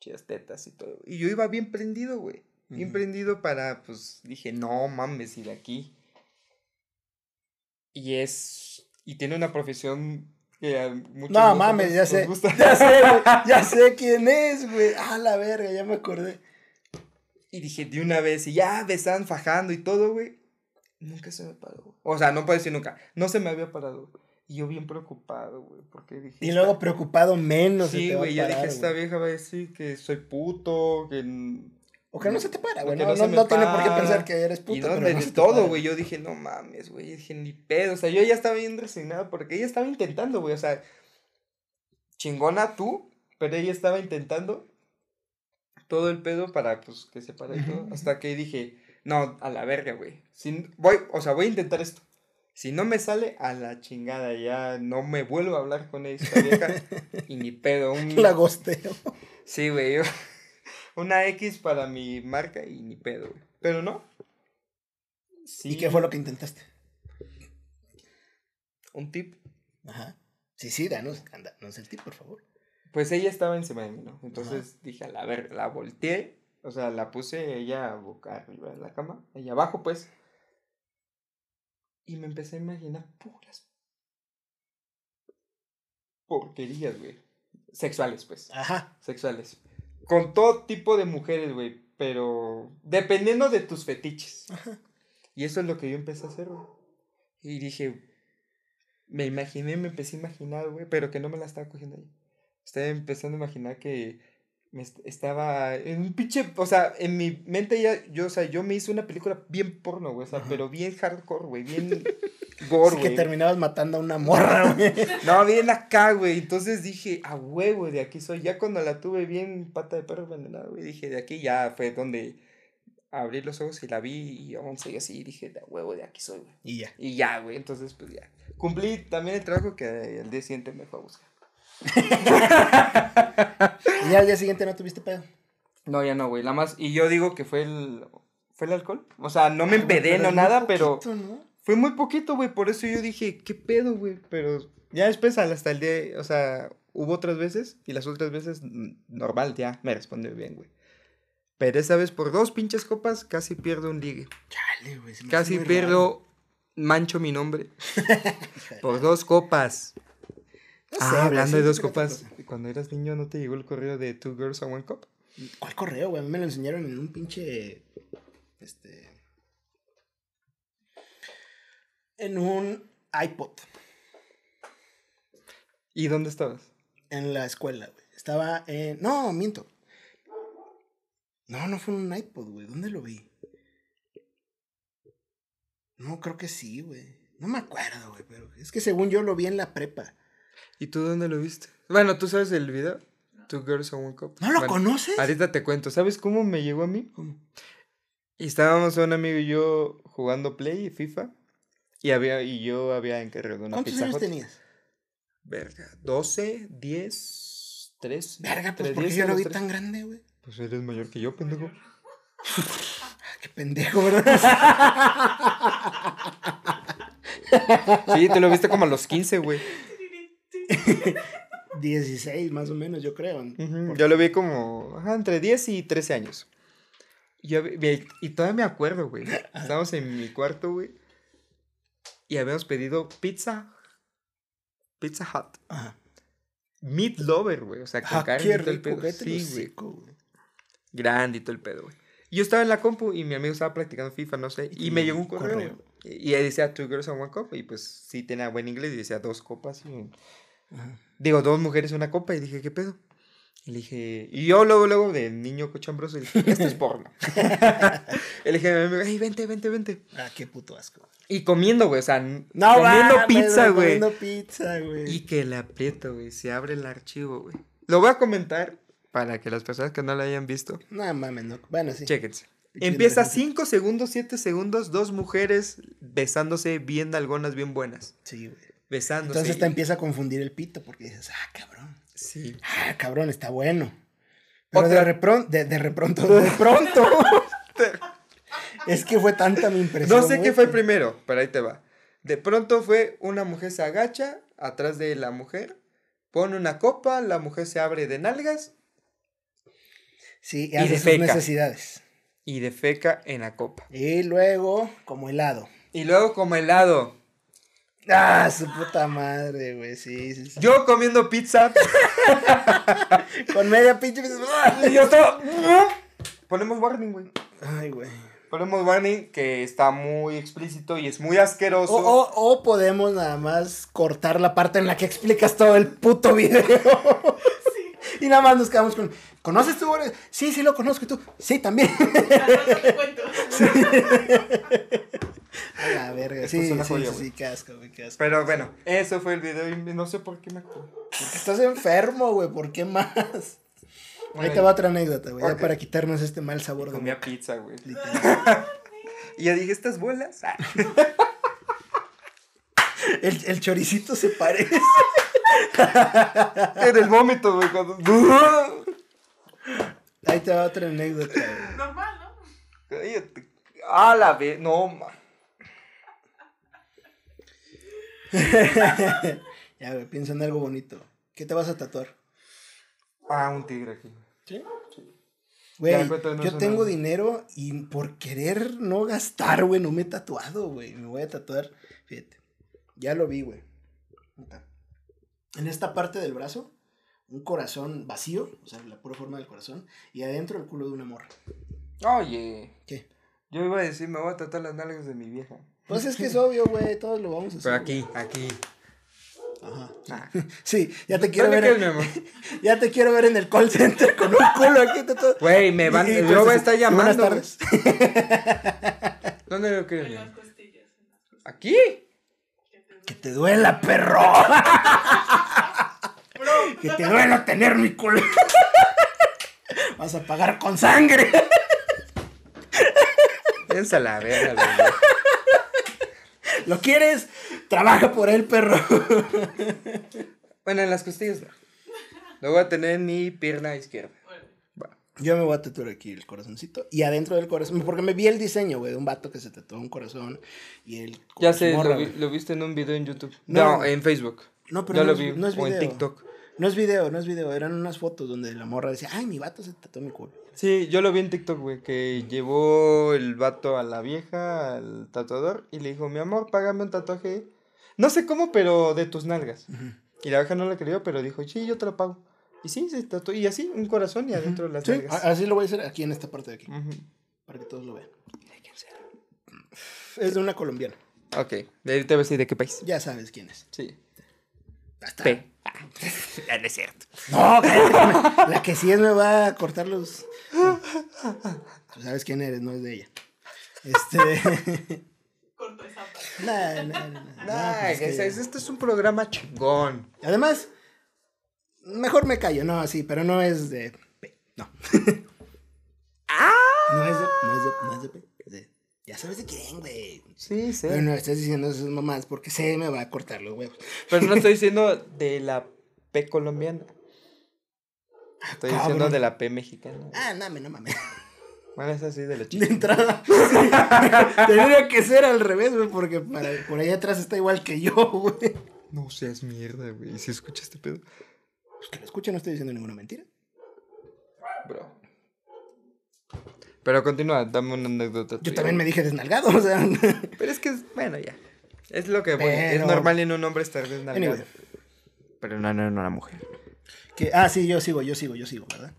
chidas tetas y todo. Y yo iba bien prendido, güey. Bien prendido para, pues, dije, no mames, de aquí. Y es. Y tiene una profesión que a muchos No mames, ya sé. gusta. Ya sé, güey, ya sé quién es, güey. Ah, la verga, ya me acordé. Y dije, de una vez, y ya me estaban fajando y todo, güey. Nunca se me paró. güey. O sea, no puedo decir nunca. No se me había parado. Y yo bien preocupado, güey. Porque dije. Y luego preocupado menos. Sí, güey. Yo dije, esta vieja va a decir que soy puto, que. O que no se te para, güey. No, no no, tiene por qué pensar que eres puto. y pero no te todo, güey. Yo dije, no mames, güey. Dije, ni pedo. O sea, yo ya estaba bien resignado porque ella estaba intentando, güey. O sea, chingona tú, pero ella estaba intentando todo el pedo para, pues, que se para y todo. Hasta que dije, no, a la verga, güey. Si, voy, o sea, voy a intentar esto. Si no me sale, a la chingada, ya no me vuelvo a hablar con esta vieja. y ni pedo. Un, La gosteo. Sí, güey. yo- Una X para mi marca y ni pedo, güey. Pero no. Sí. ¿Y qué fue lo que intentaste? Un tip. Ajá. Sí, sí, danos, danos el tip, por favor. Pues ella estaba encima de mí, ¿no? Entonces dije, a la ver, la volteé. O sea, la puse ella boca arriba de la cama. Ella abajo, pues. Y me empecé a imaginar puras porquerías, güey. Sexuales, pues. Ajá. Sexuales. Con todo tipo de mujeres, güey. Pero dependiendo de tus fetiches. Ajá. Y eso es lo que yo empecé a hacer, güey. Y dije, me imaginé, me empecé a imaginar, güey, pero que no me la estaba cogiendo ahí. Estaba empezando a imaginar que me est- estaba en un pinche, o sea, en mi mente ya, yo, o sea, yo me hice una película bien porno, güey, o sea, Ajá. pero bien hardcore, güey, bien gore, Así que terminabas matando a una morra, güey. No, bien acá, güey. Entonces dije, a huevo, de aquí soy. Ya cuando la tuve bien pata de perro envenenada, güey, dije, de aquí ya fue donde abrí los ojos y la vi y aún seguía así. Y dije, de a huevo, de aquí soy, güey. Y ya. Y ya, güey. Entonces, pues ya. Cumplí también el trabajo que el día siguiente me fue a buscar. Y al día siguiente no tuviste pedo. No, ya no, güey. La más. Y yo digo que fue el. ¿Fue el alcohol? O sea, no me empedé, no nada, pero. Fue muy poquito, güey, por eso yo dije, ¿qué pedo, güey? Pero ya después, hasta el día, o sea, hubo otras veces y las otras veces, normal, ya, me respondió bien, güey. Pero esa vez, por dos pinches copas, casi pierdo un ligue. Chale, güey. Casi pierdo, mancho mi nombre. por dos copas. No ah, hablando de dos copas, cuando eras niño, ¿no te llegó el correo de Two Girls and One Cup? ¿Cuál correo, güey? A mí me lo enseñaron en un pinche. Este. En un iPod. ¿Y dónde estabas? En la escuela, güey. Estaba en. No, miento. No, no fue en un iPod, güey. ¿Dónde lo vi? No, creo que sí, güey. No me acuerdo, güey. Pero es que según yo lo vi en la prepa. ¿Y tú dónde lo viste? Bueno, ¿tú sabes el video? Two Girls and One Cup. ¿No lo Bueno, conoces? Ahorita te cuento. ¿Sabes cómo me llegó a mí? ¿Cómo? Y estábamos un amigo y yo jugando Play y FIFA. Y, había, y yo había encargado una ¿Cuántos Pizza años Hut. tenías? Verga. 12, 10, tres. Verga, pues entre ¿por qué 10 yo lo vi tres. tan grande, güey? Pues eres mayor que yo, pendejo. Qué pendejo, ¿verdad? Sí, te lo viste como a los 15, güey. 16 más o menos, yo creo. Ujú, Yo lo vi como ajá, entre 10 y 13 años. Yo y todavía me acuerdo, güey. Estábamos en mi cuarto, güey. Y habíamos pedido pizza. Pizza Hut. Ajá. Meat Lover, güey. O sea, con Ah, carne y todo el pedo. Sí, güey. Grande y todo el pedo, güey. Yo estaba en la compu y mi amigo estaba practicando FIFA, no sé. Y, Y me llegó un correo. correo. Y ahí decía Two Girls and One Cup. Y pues sí tenía buen inglés. Y decía dos copas. Y. Digo, dos mujeres, una copa. Y dije, ¿qué pedo? Y le dije, y yo luego, luego, de niño cochambroso, dije, esto es porno. y le dije a mi amigo, hey, vente, vente, vente. Ah, qué puto asco. Y comiendo, güey, o sea, No, comiendo pizza, güey. Comiendo pizza, güey. Y que le aprieto, güey, se abre el archivo, güey. Lo voy a comentar para que las personas que no lo hayan visto, No mames, no. Bueno, sí. chéquense. Empieza emergencia. 5 segundos, 7 segundos, dos mujeres besándose bien algonas, bien buenas. Sí, güey. Besándose. Entonces te empieza a confundir el pito porque dices, ah, cabrón. Sí. Ah, cabrón, está bueno. Pero Otra- de, repron- de, de repronto, de pronto. es que fue tanta mi impresión. No sé qué fue que- primero, pero ahí te va. De pronto fue una mujer se agacha atrás de la mujer, pone una copa, la mujer se abre de nalgas Sí, y y hace sus necesidades. y defeca en la copa. Y luego, como helado. Y luego como helado. Ah, su puta madre, güey. Sí, sí, sí. Yo comiendo pizza. Con media pinche. y yo estaba. Ponemos warning, güey. Ay, güey. Ponemos warning que está muy explícito y es muy asqueroso. O, o- o podemos nada más cortar la parte en la que explicas todo el puto video. Y nada más nos quedamos con. ¿Conoces tú? Sí, sí lo conozco. ¿Y tú? Sí, también. Te cuento. A la verga. Esto Sí, sí, joya, sí, sí, qué asco, güey, qué asco. Pero bueno, eso fue el video y no sé por qué me acuerdo. Porque estás enfermo, güey. ¿Por qué más? Ahí Bueno, te va otra anécdota, güey. Ya para quitarnos este mal sabor de Comía boca. pizza, güey. Y ya dije, estas bolas. El, el choricito se parece. En el vómito, güey. Cuando... Ahí te va otra anécdota, güey. Normal, ¿no? Cállate. A la vez. No, ma. Ya, güey, piensa en algo bonito. ¿Qué te vas a tatuar? Ah, un tigre aquí. ¿Sí? Ya, Güey, yo tengo dinero y por querer no gastar, güey, no me he tatuado, güey. Me voy a tatuar, fíjate. Ya lo vi, güey. En esta parte del brazo, un corazón vacío, o sea, la pura forma del corazón, y adentro el culo de una morra. Oye. ¿Qué? Yo iba a decir, me voy a tratar las nalgas de mi vieja. Pues es que es obvio, güey, todos lo vamos a hacer. Pero aquí, aquí. Ajá. Ah. Sí, ya te quiero ¿Dónde ver. quieres, en- amor? Ya te quiero ver en el call center con un culo aquí. Güey, me van. Yo pues, voy a estar y buenas llamando. güey. tardes. ¿Dónde lo quieres, en las costillas. ¿Aquí? Que te duela, perro. que te duela tener mi culo. Vas a pagar con sangre. Piensa la verga, güey. ¿Lo quieres? Trabaja por él, perro. Bueno, en las costillas no. Lo voy a tener en mi pierna izquierda. Yo me voy a tatuar aquí el corazoncito. Y adentro del corazón, porque me vi el diseño, güey, de un vato que se tatuó un corazón. Y el. Ya sé, morra, lo, vi- lo viste en un video en YouTube. No. No, en Facebook. No, pero no vi. no es o en video. TikTok. No es video, no es video. Eran unas fotos donde la morra decía, ay, mi vato se tatuó mi culo. Sí, yo lo vi en TikTok, güey, que llevó el vato a la vieja, al tatuador, y le dijo, mi amor, págame un tatuaje. No sé cómo, pero de tus nalgas. Y la vieja no le creyó, pero dijo, sí, yo te lo pago. Y sí, se tatuó. Y así, un corazón y adentro de las Sí, así lo voy a hacer aquí en esta parte de aquí. Para que todos lo vean. Es de una colombiana. Ok, de ahí te voy a decir de qué país. Ya sabes quién es. Sí. Hasta- P. Ah, no es cierto. No, cállate, la que sí es me va a cortar los. Tú sabes quién eres, no es de ella. Este. corto esa parte. nah, nah, nah, nah, Nah, pues es que que- es- este es un programa chingón. Además, mejor me callo, no, sí, pero no es de P. No. No es de, no es de, no es de P. es de- ya sabes de quién, güey. Sí, sí. Pero no estás diciendo esas mamás porque se me va a cortar los huevos. Pero no estoy diciendo de la P colombiana. Estoy Cabrón. diciendo de la P mexicana. Ah, no, mames, no mames. Bueno, es así de la De chica. entrada. Tendría que ser al revés, güey, porque para, por ahí atrás está igual que yo, güey. No seas mierda, güey. ¿Y si escuchas este pedo? Pues que lo escuche, no estoy diciendo ninguna mentira. Bro. Pero continúa, dame una anécdota. Yo también me dije desnalgado, o sea. Pero es que, es- bueno, ya. Es lo que voy. Es Pero- normal en un hombre estar desnalgado. Anyway. Pero no, no, no, una mujer. Que, ah, sí, yo sigo, yo sigo, yo sigo, ¿verdad?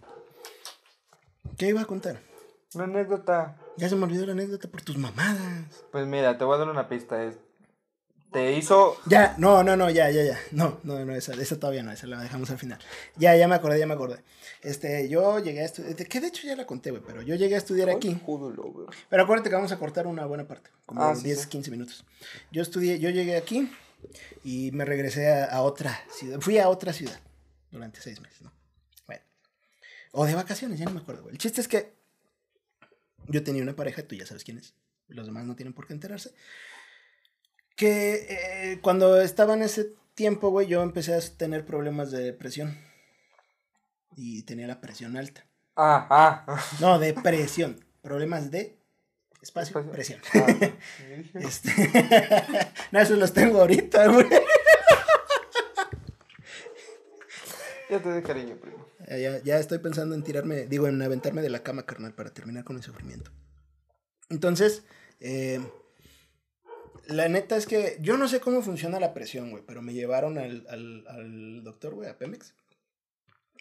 ¿Qué iba a contar? Una anécdota. Ya se me olvidó la anécdota por tus mamadas. Pues mira, te voy a dar una pista. Es... Te hizo. Ya, no, no, no, ya, ya, ya. No, no, no, esa, esa todavía no, esa la dejamos al final. Ya, ya me acordé, ya me acordé. Este, yo llegué a estudiar, que de hecho ya la conté, güey, pero yo llegué a estudiar aquí. Júdalo, güey. Pero acuérdate que vamos a cortar una buena parte, como Ah, sí, 10, sí. 15 minutos. Yo estudié, yo llegué aquí y me regresé a, a otra ciudad. Fui a otra ciudad durante seis meses, ¿no? Bueno. O de vacaciones, ya no me acuerdo, güey. El chiste es que yo tenía una pareja, tú ya sabes quién es. Los demás no tienen por qué enterarse. Que eh, cuando estaba en ese tiempo, güey, yo empecé a tener problemas de presión. Y tenía la presión alta. Ah, ah. No, de presión. Problemas de espacio, Espacio. presión. ah. Este... no, esos los tengo ahorita, güey. Ya te doy cariño, primo. Ya, ya- ya estoy pensando en tirarme, digo, en aventarme de la cama, carnal, para terminar con el sufrimiento. Entonces, eh, la neta es que yo no sé cómo funciona la presión, güey, pero me llevaron al, al, al doctor, güey, a Pemex.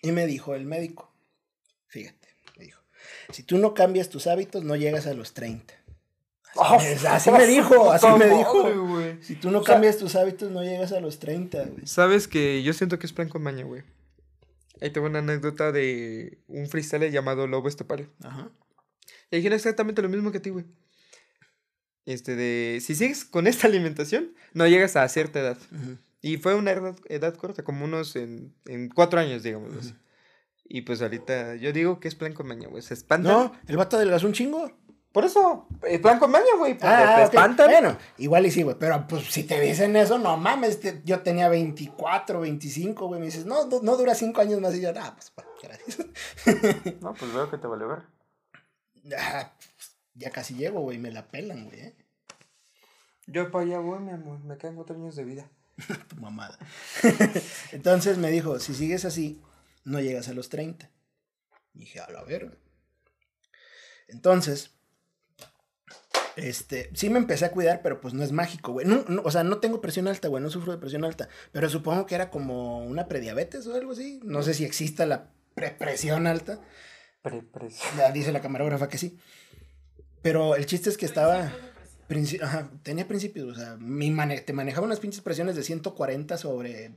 Y me dijo el médico, fíjate, me dijo, si tú no cambias tus hábitos, no llegas a los 30. Así, me- así me dijo, así me dijo. Madre. Si tú no O sea- cambias tus hábitos, no llegas a los 30, güey. Sabes que yo siento que es plan con maña, güey. Ahí tengo una anécdota de un freestyler llamado Lobo Estepare. Ajá. Le dijeron exactamente lo mismo que a ti, güey. Este de, si sigues con esta alimentación, no llegas a cierta edad. ujú. Y fue una edad, edad corta, como unos en, en cuatro años, digamos. así. Ujú. Y pues ahorita, yo digo que es plan con maña, güey. Se espantan. No, el vato adelgazó un chingo. Por eso, es plan con maña, güey. Porque Ah, te ok. espantan. Bueno, igual y sí, güey. Pero pues si te dicen eso, no mames. te- yo tenía 24, 25, güey. Me dices, no, no, no dura 5 años más. Y yo, ah, pues, bueno, gracias. No, pues veo que te vale ver. Ah, ya casi llego, güey. Me la pelan, güey. eh. Yo para allá voy, mi amor. Me quedan cuatro años de vida. Tu mamada. Entonces me dijo, si sigues así, no llegas a los 30. Y dije, a la verga. Entonces, este, sí me empecé a cuidar, pero pues no es mágico, güey. No, no, o sea, no tengo presión alta, güey, no sufro de presión alta. Pero supongo que era como una prediabetes o algo así. No sé si exista la prepresión alta. Pre, pre- Ya dice la camarógrafa que sí. Pero el chiste es que estaba... princi- ajá, tenía principios, o sea, mi mane- te manejaba unas pinches presiones de 140 sobre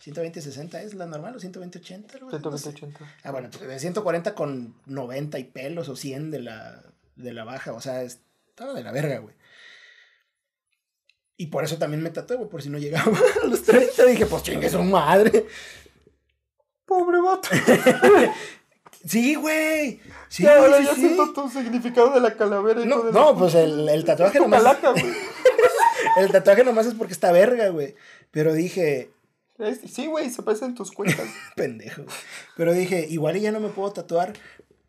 120, 60, ¿es la normal o 120, 80? algo así? No sé. 120, 80. Ah, bueno, de 140 con 90 y pelos o 100 de la, de la baja, o sea, estaba de la verga, güey. Y por eso también me tatué, güey, por si no llegaba a los 30. Dije, pues chingue su madre. Pobre vato. Sí, güey. Sí, ya, ahora sí, ya sí. siento tu significado de la calavera. hijo No, de la no, pues el, el tatuaje Tu nomás. calaca, güey. El tatuaje nomás es porque está verga, güey. Pero dije, Sí, güey, se parecen tus cuentas. pendejo. Pero dije, igual y ya no me puedo tatuar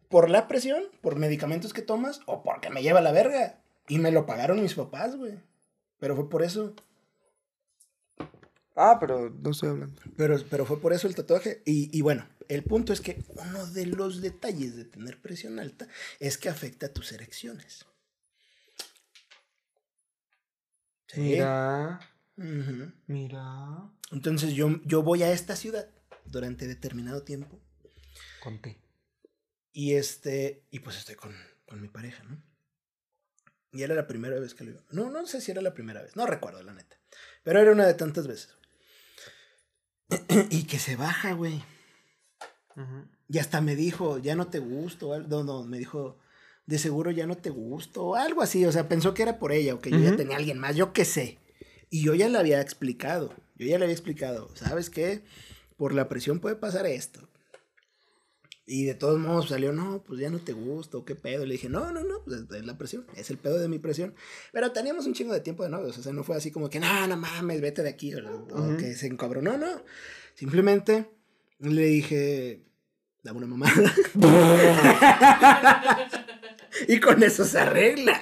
por la presión, por medicamentos que tomas o porque me lleva la verga. Y me lo pagaron mis papás, güey. Pero fue por eso. ah, pero no estoy hablando. Pero, pero fue por eso el tatuaje. Y, y bueno, el punto es que uno de los detalles de tener presión alta es que afecta a tus erecciones. Sí. Mira, mira. Entonces yo, yo voy a esta ciudad durante determinado tiempo. Conté. Y este, y pues estoy con, con mi pareja, ¿no? Y era la primera vez que lo iba. No, no sé si era la primera vez, no recuerdo la neta. Pero era una de tantas veces. y que se baja, güey. Y hasta me dijo, ya no te gusto. No, no, me dijo, de seguro ya no te gusto. Algo así. O sea, pensó que era por ella o que yo ya tenía a alguien más. Yo qué sé. Y yo ya le había explicado. Yo ya le había explicado. ¿Sabes qué? Por la presión puede pasar esto. Y de todos modos salió, no, pues ya no te gusto, qué pedo. Le dije, no, no, no, pues es la presión, es el pedo de mi presión. Pero teníamos un chingo de tiempo de novios, o sea, no fue así como que, no, no mames, vete de aquí, o, o Ujú. que se encabronó, no. Simplemente le dije, dame una mamada. y con eso se arregla.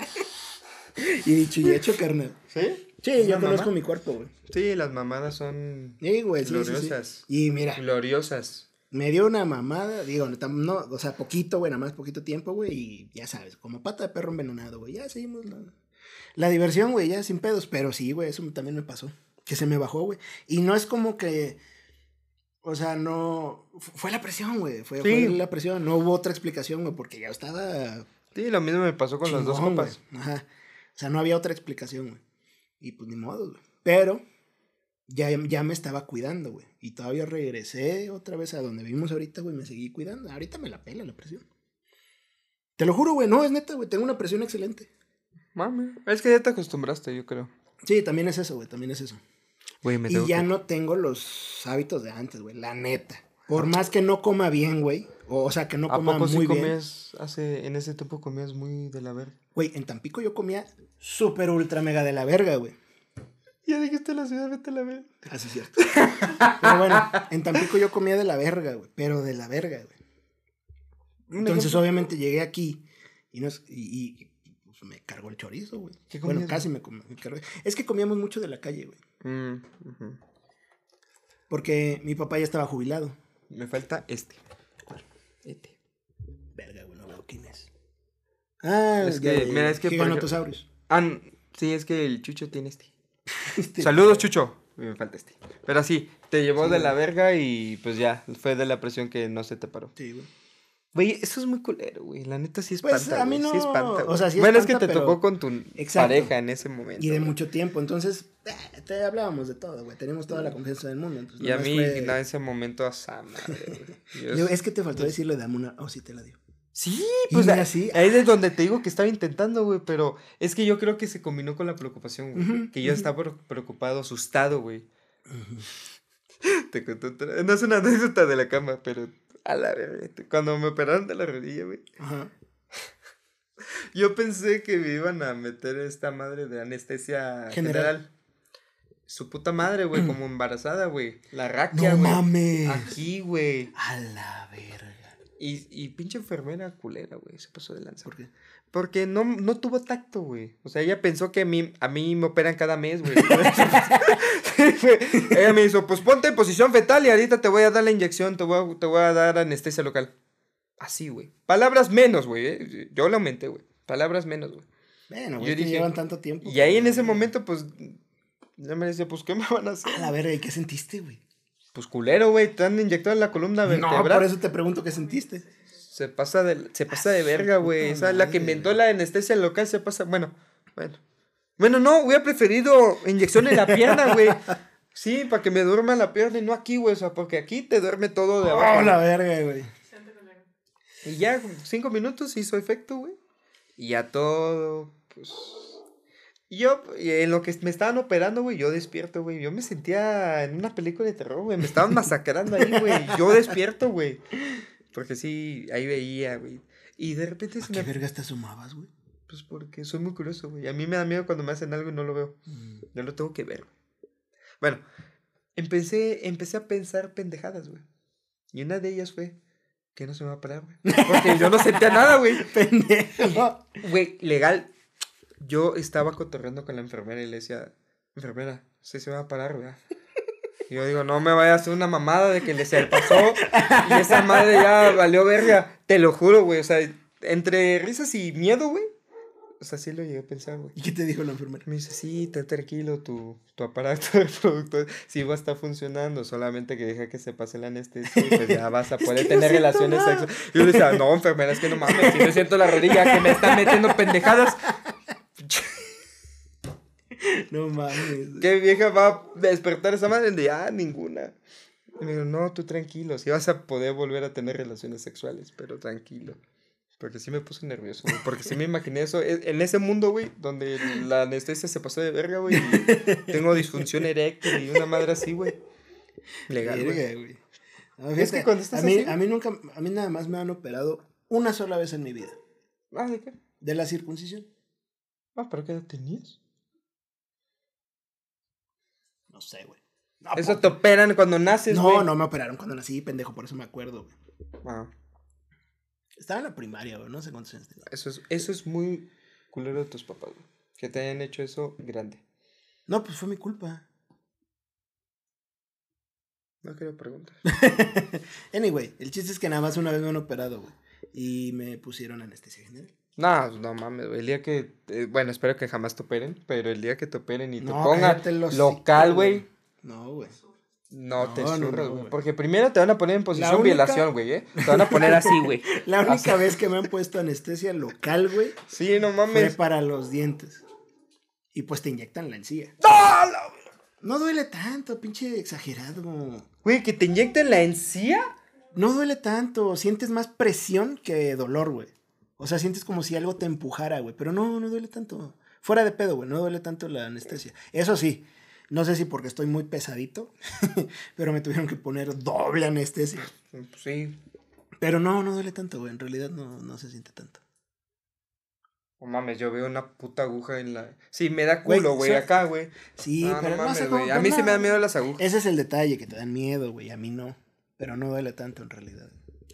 y dicho y hecho, carnal. ¿Sí? Sí, yo ¿Una conozco mi cuerpo, güey. Sí, las mamadas son Sí, güey, sí, sí, sí. gloriosas. Y mira, Gloriosas. me dio una mamada, digo, no, no, o sea, poquito, güey, nada más poquito tiempo, güey, y ya sabes, como pata de perro envenenado, güey, ya seguimos la, la diversión, güey, ya sin pedos, pero sí, güey, eso también me pasó, que se me bajó, güey, y no es como que, o sea, no, fu- fue la presión, güey, fue, Sí. fue la presión, no hubo otra explicación, güey, porque ya estaba Sí, lo mismo me pasó con las dos chingón, copas. Ajá, o sea, no había otra explicación, güey, y pues ni modo, güey, pero ya, ya me estaba cuidando, güey. Y todavía regresé otra vez a donde vivimos ahorita, güey. Me seguí cuidando. Ahorita me la pela la presión. Te lo juro, güey. No, es neta, güey. Tengo una presión excelente. Mami. Es que ya te acostumbraste, yo creo. Sí, también es eso, güey. También es eso. Me Y ya que- no tengo los hábitos de antes, güey. La neta. Por más que no coma bien, güey. O, o sea, que no ¿A coma poco sí muy bien. comías hace, en ese tiempo comías muy de la verga? Güey, en Tampico yo comía súper ultra mega de la verga, güey. Ya dijiste la ciudad, vete a la verga. Así es cierto. Pero bueno, en Tampico yo comía de la verga, güey. Pero de la verga, güey. Entonces, ejemplo. obviamente, llegué aquí y, nos, y, y, pues, me cargó el chorizo, güey. ¿Qué Bueno, casi me, me cargó. Es que comíamos mucho de la calle, güey. Mm. Porque mi papá ya estaba jubilado. Me falta este. Este. Verga, güey, no veo quién es. Ah, Es que, mira, es que, por Giganotosaurus. Ah, sí, es que el Chucho tiene este. Este- Saludos, Chucho. Me falta este. Pero sí, te llevó de la verga y pues ya, fue de la presión que no se te paró. Sí, güey. Güey, eso es muy culero, güey. La neta sí espanta. Pues, a mí no- Sí espanta, o sea, sí bueno, es que te pero- tocó con tu Exacto. pareja en ese momento. Y de güey. mucho tiempo. Entonces, eh, te hablábamos de todo, güey. Teníamos toda la confianza del mundo. Entonces, Y a mí, fue- en ese momento, a. Yo- Yo- es que te faltó decirle, dame una. Oh, sí, te la dio. Sí, pues mira, sí. ahí es donde te digo que estaba intentando, güey, pero es que yo creo que se combinó con la preocupación, güey. Que yo estaba pre- preocupado, asustado, güey. Te cuento otra- No es una anécdota de la cama, pero a la verga. Cuando me operaron de la rodilla, güey. Ajá. Yo pensé que me iban a meter esta madre de anestesia General. general. Su puta madre, güey, como embarazada, güey. La raquia, No güey. mames. Aquí, güey. A la verga. Y, y pinche enfermera culera, güey. Se pasó de lanza. ¿Por qué? Porque no, no tuvo tacto, güey. O sea, ella pensó que a mí, a mí me operan cada mes, güey. ella me dijo, pues ponte en posición fetal y ahorita te voy a dar la inyección, te voy a, te voy a dar anestesia local. Así, güey. Palabras menos, güey. eh. Yo lo aumenté, güey. Palabras menos, güey. Bueno, güey, llevan tanto tiempo. Y ahí en ese momento, pues, ya me decía, pues, ¿qué me van a hacer? A la verga, ¿y qué sentiste, güey? Pues culero, güey. Te han inyectado en la columna No, vertebral. por eso te pregunto qué sentiste. Se pasa de, se pasa de su verga, güey. Esa es la que inventó la anestesia local, se pasa. Bueno, bueno. Bueno, no, hubiera preferido inyección en la pierna, güey. Sí, para que me duerma la pierna y no aquí, güey. O sea, porque aquí te duerme todo de abajo. Oh, la verga, güey. Y ya, cinco minutos hizo efecto, güey. Y ya todo, pues. Yo, en lo que me estaban operando, güey, yo despierto, güey. Yo me sentía en una película de terror, güey. Me estaban masacrando ahí, güey. Yo despierto, güey. Porque sí, ahí veía, güey. Y de repente ¿A se qué me. vergas te asomabas, güey? Pues porque soy muy curioso, güey. A mí me da miedo cuando me hacen algo y no lo veo. Mm. Yo lo tengo que ver. güey. Bueno, empecé, empecé a pensar pendejadas, güey. Y una de ellas fue que no se me va a parar, güey. Porque yo no sentía nada, güey. Pendejo. Güey, legal. Yo estaba cotorreando con la enfermera y le decía, enfermera, sí se va a parar, güey. Y yo digo, no me vaya a hacer una mamada de que le se pasó y esa madre ya valió verga. Te lo juro, güey. O sea, entre risas y miedo, güey. O sea, sí lo llegué a pensar, güey. ¿Y qué te dijo la enfermera? Me dice, sí, ten tranquilo, tu, tu aparato reproductor sí va a estar funcionando, solamente que deja que se pase la anestesia y pues ya vas a Es poder que tener relaciones sexuales. Y yo le decía, no, enfermera, es que no mames, si no siento la rodilla que me están metiendo pendejadas. No mames. ¿Qué vieja va a despertar esa madre? De, ah, ninguna. Y me dijo, no, tú tranquilo, sí vas a poder volver a tener relaciones sexuales, pero tranquilo. Porque sí me puse nervioso, güey. Porque sí me imaginé eso. e- En ese mundo, güey, donde la anestesia se pasó de verga, güey. Y tengo disfunción eréctil y una madre así, güey. Legal, güey. No, Es que cuando estás a mí, así- a mí nunca, a mí nada más me han operado una sola vez en mi vida. Ah, ¿de qué? De la circuncisión. Ah, ¿pero qué edad tenías? No sé, güey. No, Eso po- te operan cuando naces, güey. no, no me operaron cuando nací, pendejo, por eso me acuerdo, güey. Ah, Estaba en la primaria, güey. No sé cuántos años tenía. eso, es, eso es muy culero de tus papás, güey. Que te hayan hecho eso grande. No, pues fue mi culpa. No quiero preguntar. Anyway, el chiste es que nada más una vez me han operado, güey. Y me pusieron anestesia general. No, no mames, güey. El día que. eh, bueno, espero que jamás te operen. Pero el día que te operen y te No, pongan local, güey. No, güey. No, te No, no, zurras, no, güey. Porque primero te van a poner en posición única- violación, güey, ¿eh? Te van a poner así, güey. La única vez que me han puesto anestesia local, güey, Sí, no fue mames. para los dientes. Y pues te inyectan la encía. ¡No! la- No duele tanto, pinche exagerado. Güey, que te inyecten la encía. No duele tanto, sientes más presión que dolor, güey. O sea, sientes como si algo te empujara, güey. Pero no, no duele tanto. Fuera de pedo, güey, no duele tanto la anestesia. Eso sí, no sé si porque estoy muy pesadito, pero me tuvieron que poner doble anestesia. Pues sí. Pero no, no duele tanto, güey. En realidad no, no se siente tanto. No mames, yo veo una puta aguja en la. Sí, me da culo, güey, acá, güey. Sí, Ah, pero no no, mames, güey. A mí sí no. me dan miedo las agujas. Ese es el detalle, que te dan miedo, güey. A mí no. Pero no duele tanto en realidad.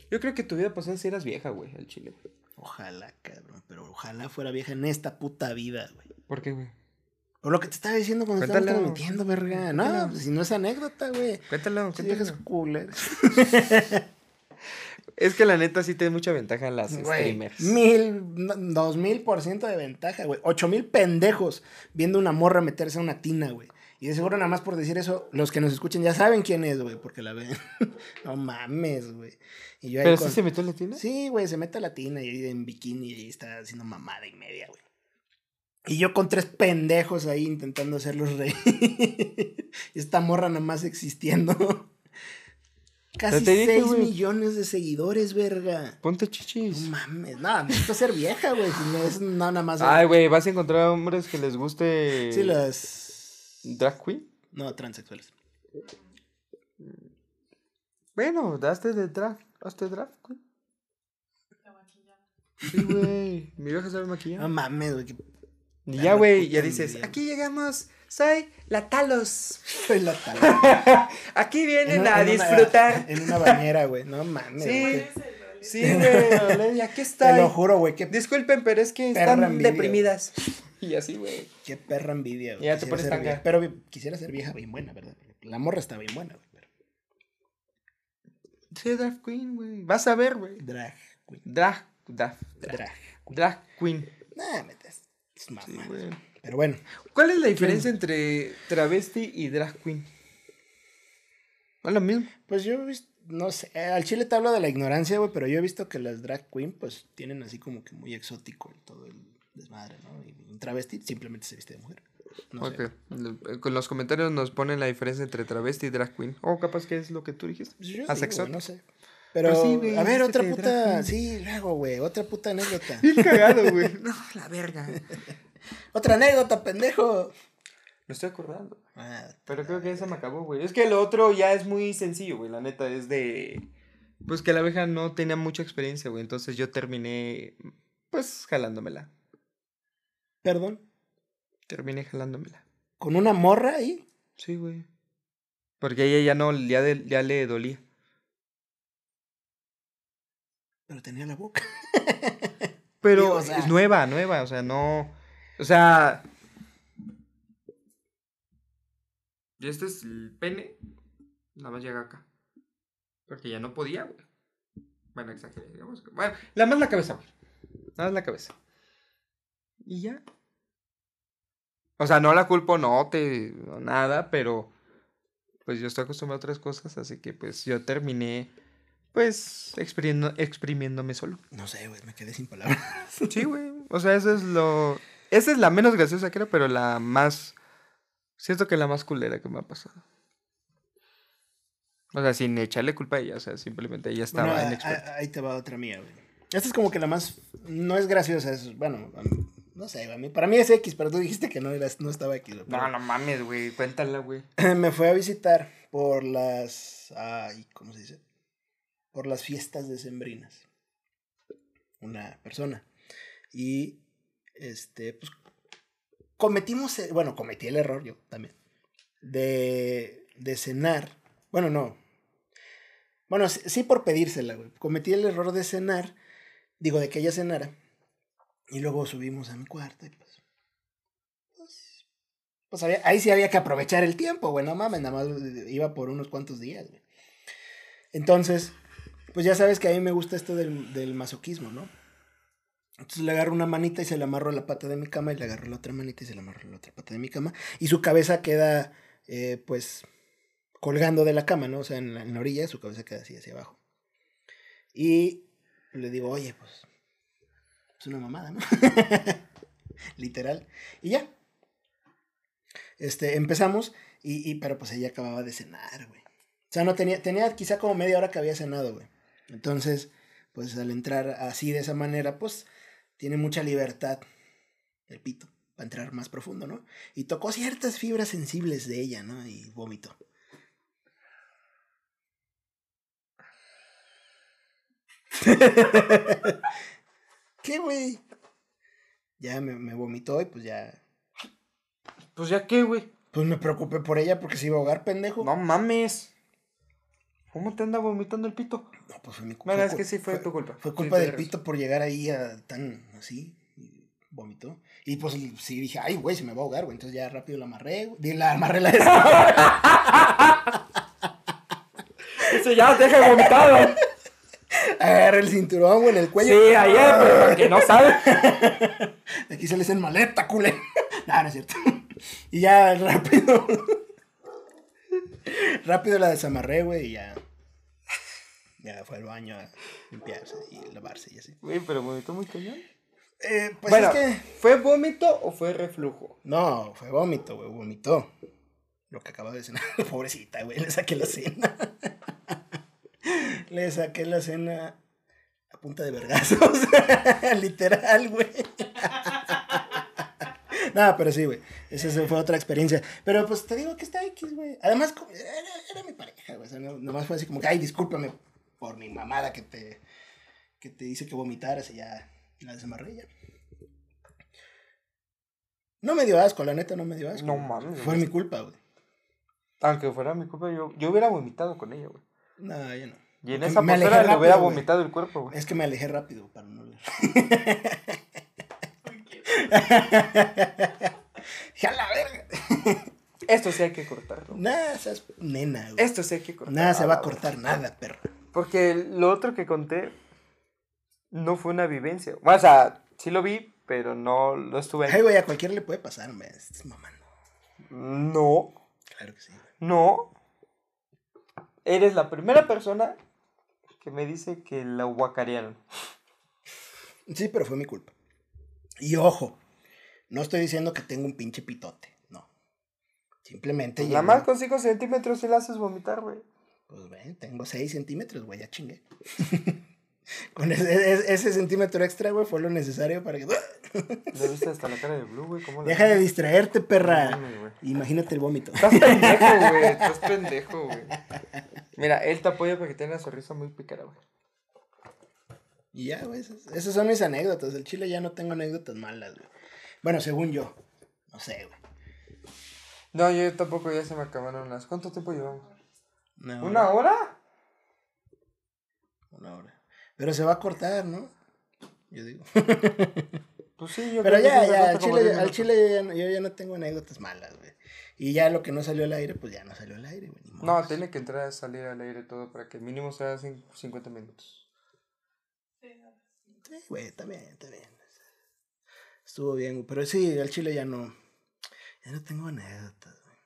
Yo creo que tu vida pasada si eras vieja, güey, al chile, güey. Ojalá, cabrón. Pero ojalá fuera vieja en esta puta vida, güey. ¿Por qué, güey? Por lo que te estaba diciendo cuando Cuéntalo. estábamos transmitiendo, verga. No, Cuéntalo. pues, si no es anécdota, güey. Cuéntalo, Esas cuéntalo. culeras. Es que la neta sí tiene mucha ventaja en las Güey, streamers. mil, dos mil por ciento de ventaja, güey. Ocho mil pendejos viendo una morra meterse a una tina, güey. Y de seguro nada más por decir eso, los que nos escuchen ya saben quién es, güey, porque la ven. no mames, güey. Y yo ahí ¿Pero con- sí se metió en la tienda? Sí, güey, se mete a la tina y ahí en bikini y ahí está haciendo mamada y media, güey. Y yo con tres pendejos ahí intentando hacerlos reír. y esta morra nada más existiendo. Casi te dije, 6 güey. millones de seguidores, verga. Ponte No chichis. mames, no, necesito ser vieja, güey. Si no es no, nada más. Ay, güey, vas a encontrar hombres que les guste. Sí, las. Drag queen. No, transexuales. Bueno, daste de drag. Hazte drag queen. La maquillada. Sí, güey. Mi vieja sabe maquillar. No mames, güey. Y ya, güey, ya dices, aquí llegamos, soy la Talos. Soy la tal. Aquí vienen a disfrutar. En una bañera, güey. No mames. Sí. Sí, güey, aquí Te está. lo juro, güey. Disculpen, pero es que están deprimidas. Y así, güey. qué perra envidia, güey. Ya te pones vieja, Pero quisiera ser vieja bien buena, ¿verdad? La morra está bien buena, güey. Pero... Sí, drag queen, güey. Vas a ver, güey. Drag, güey. Drag, drag, drag, Drag. drag queen. Nah, metes. Es mamá. Sí, güey. Pero bueno. ¿Cuál es la diferencia entre travesti y drag queen? Es lo mismo. Pues yo he visto, no sé, al chile te hablo de la ignorancia, güey, pero yo he visto que las drag queen, pues, tienen así como que muy exótico todo el desmadre, ¿no? Y un travesti simplemente se viste de mujer. No sé. ok. Lo- Con los comentarios nos ponen la diferencia entre travesti y drag queen. O capaz que es lo que tú dijiste. Pues yo digo, Asexual. güey, no sé. Pero, Pues sí, güey, a ver, otra puta, sí, luego, güey, otra puta anécdota. Bien cagado, güey. No, la verga. otra anécdota, pendejo. Me estoy acordando. Ah, Pero creo que esa me acabó, güey. Es que lo otro ya es muy sencillo, güey. La neta es de. Pues que la abeja no tenía mucha experiencia, güey. Entonces yo terminé. Pues jalándomela. Perdón, Terminé jalándomela. con una morra ahí. Sí, güey. Porque a ella ya no, ya, de- ya le dolía. Pero tenía la boca. Pero Digo, o sea- es nueva, nueva. O sea, no. O sea. Y este es el pene. Nada más llega acá. Porque ya no podía, güey. Bueno, exageré, digamos. Bueno, nada más la cabeza, güey. Nada más la cabeza. Y ya. O sea, no la culpo, no te. nada, pero. Pues yo estoy acostumbrado a otras cosas, así que pues yo terminé. Pues exprimiendo, exprimiéndome solo. No sé, güey, me quedé sin palabras. Sí, güey. O sea, eso es lo. Esa es la menos graciosa que era, pero la más. Siento que la más culera que me ha pasado. O sea, sin echarle culpa a ella. O sea, simplemente ella estaba Bueno, a- ahí te va otra mía, güey. Esta es como que la más. No es graciosa, es. Bueno, no sé, para mí es X, pero tú dijiste que no, era, no estaba X. No, no mames, güey. Cuéntala, güey. me fue a visitar por las. Ay, ¿cómo se dice? Por las fiestas decembrinas. Una persona. Y. Este, pues. Cometimos. el- Bueno, cometí el error yo también. De. De cenar. Bueno, no. Bueno, sí, sí por pedírsela, güey. Cometí el error de cenar, digo, de que ella cenara. Y luego subimos a mi cuarto y pues... Pues, pues había- ahí sí había que aprovechar el tiempo, güey. No mames, nada más iba por unos cuantos días, güey. Entonces, pues ya sabes que a mí me gusta esto del, del masoquismo, ¿no? Entonces le agarro una manita y se la amarro a la pata de mi cama y le agarro la otra manita y se la amarro a la otra pata de mi cama. Y su cabeza queda, eh, pues, colgando de la cama, ¿no? O sea, en la, en la orilla, su cabeza queda así hacia abajo. Y le digo, oye, pues, es una mamada, ¿no? Literal. Y ya. Este, empezamos, y, y, pero pues ella acababa de cenar, güey. O sea, no tenía, tenía quizá como media hora que había cenado, güey. Entonces, pues al entrar así de esa manera, pues tiene mucha libertad el pito para entrar más profundo, ¿no? Y tocó ciertas fibras sensibles de ella, ¿no? Y vomitó. ¿Qué, güey? Ya me, me vomitó y pues ya. Pues ya qué, güey. Pues me preocupé por ella porque se iba a ahogar, pendejo. No mames. ¿Cómo te anda vomitando el pito? No, pues fue mi culpa. Bueno, es que sí fue tu culpa. Fue Sí, culpa del pito por llegar ahí a tan así. y vomitó. Y pues sí dije, ay, güey, se me va a ahogar, güey. Entonces ya rápido la amarré, güey. La amarré la Eso ya deja vomitado. Agarré el cinturón, güey, en el Sí, cuello. ayer, pero para que no sabe. Aquí se les en maleta, culé. no, no es cierto. Y ya rápido. rápido la desamarré, güey, y ya. Ya fue al baño a limpiarse y lavarse y así. Güey, pero vomitó muy cañón. Eh, pues bueno, es que. ¿fue vómito o fue reflujo? No, fue vómito, güey, vomitó. Lo que acaba de cenar. Pobrecita, güey, le saqué la cena. Le saqué la cena a punta de vergazos. Literal, güey. Nada, pero sí, güey. Esa fue otra experiencia. Pero pues te digo que está X, güey. Además, era, era mi pareja, güey. O sea, no- nomás fue así como que, ay, discúlpame por mi mamada que te, que te hice que vomitaras y ya la desamarré ya. No me dio asco, la neta no me dio asco. No mames, Fue mi culpa, güey. Aunque fuera mi culpa, yo, yo hubiera vomitado con ella, güey. No, yo no. Y en esa me postura le hubiera rápido, güey. vomitado el cuerpo, güey. Es que me alejé rápido para no ver. ¡Ya la verga! Esto sí hay que cortarlo. Nada, seas nena, güey. Esto sí hay que cortarlo. Nada se va a cortar, nada, perra. Porque lo otro que conté no fue una vivencia. O sea, sí lo vi, pero no lo estuve Ay, güey, a cualquiera le puede pasar, me estás mamando. No, Claro que sí, no. Eres la primera persona que me dice que la guacarearon. Sí, pero fue mi culpa. Y ojo, no estoy diciendo que tengo un pinche pitote, no. Simplemente. Nada más con 5 centímetros y la haces vomitar, güey. Pues ven, tengo 6 centímetros, güey, ya chingué. Con ese, centímetro extra, güey, fue lo necesario para que. Le viste hasta la cara de Blue, güey. ¿Cómo Deja de distraerte, perra. Imagínate el vómito. Estás pendejo, güey. Estás pendejo, güey. Mira, él te apoya porque tiene una sonrisa muy pícara, güey. Y ya, güey, esas, esas son mis anécdotas. Del chile ya no tengo anécdotas malas, güey. Bueno, según yo. No sé, güey. No, yo tampoco ya se me acabaron las. ¿Cuánto tiempo llevamos? Una ¿Una hora? Una hora. Pero se va a cortar, ¿no? Yo digo. Pues sí, yo Pero creo que ya, se ya, al chile, 10 al chile yo, ya no, yo ya no tengo anécdotas malas, güey. Y ya lo que no salió al aire, pues ya no salió al aire, güey. No, tiene que entrar a salir al aire todo para que mínimo sea cin- 50 minutos. Sí, güey, está bien, está bien. Estuvo bien, güey. Pero sí, al chile ya no. Ya no tengo anécdotas, güey.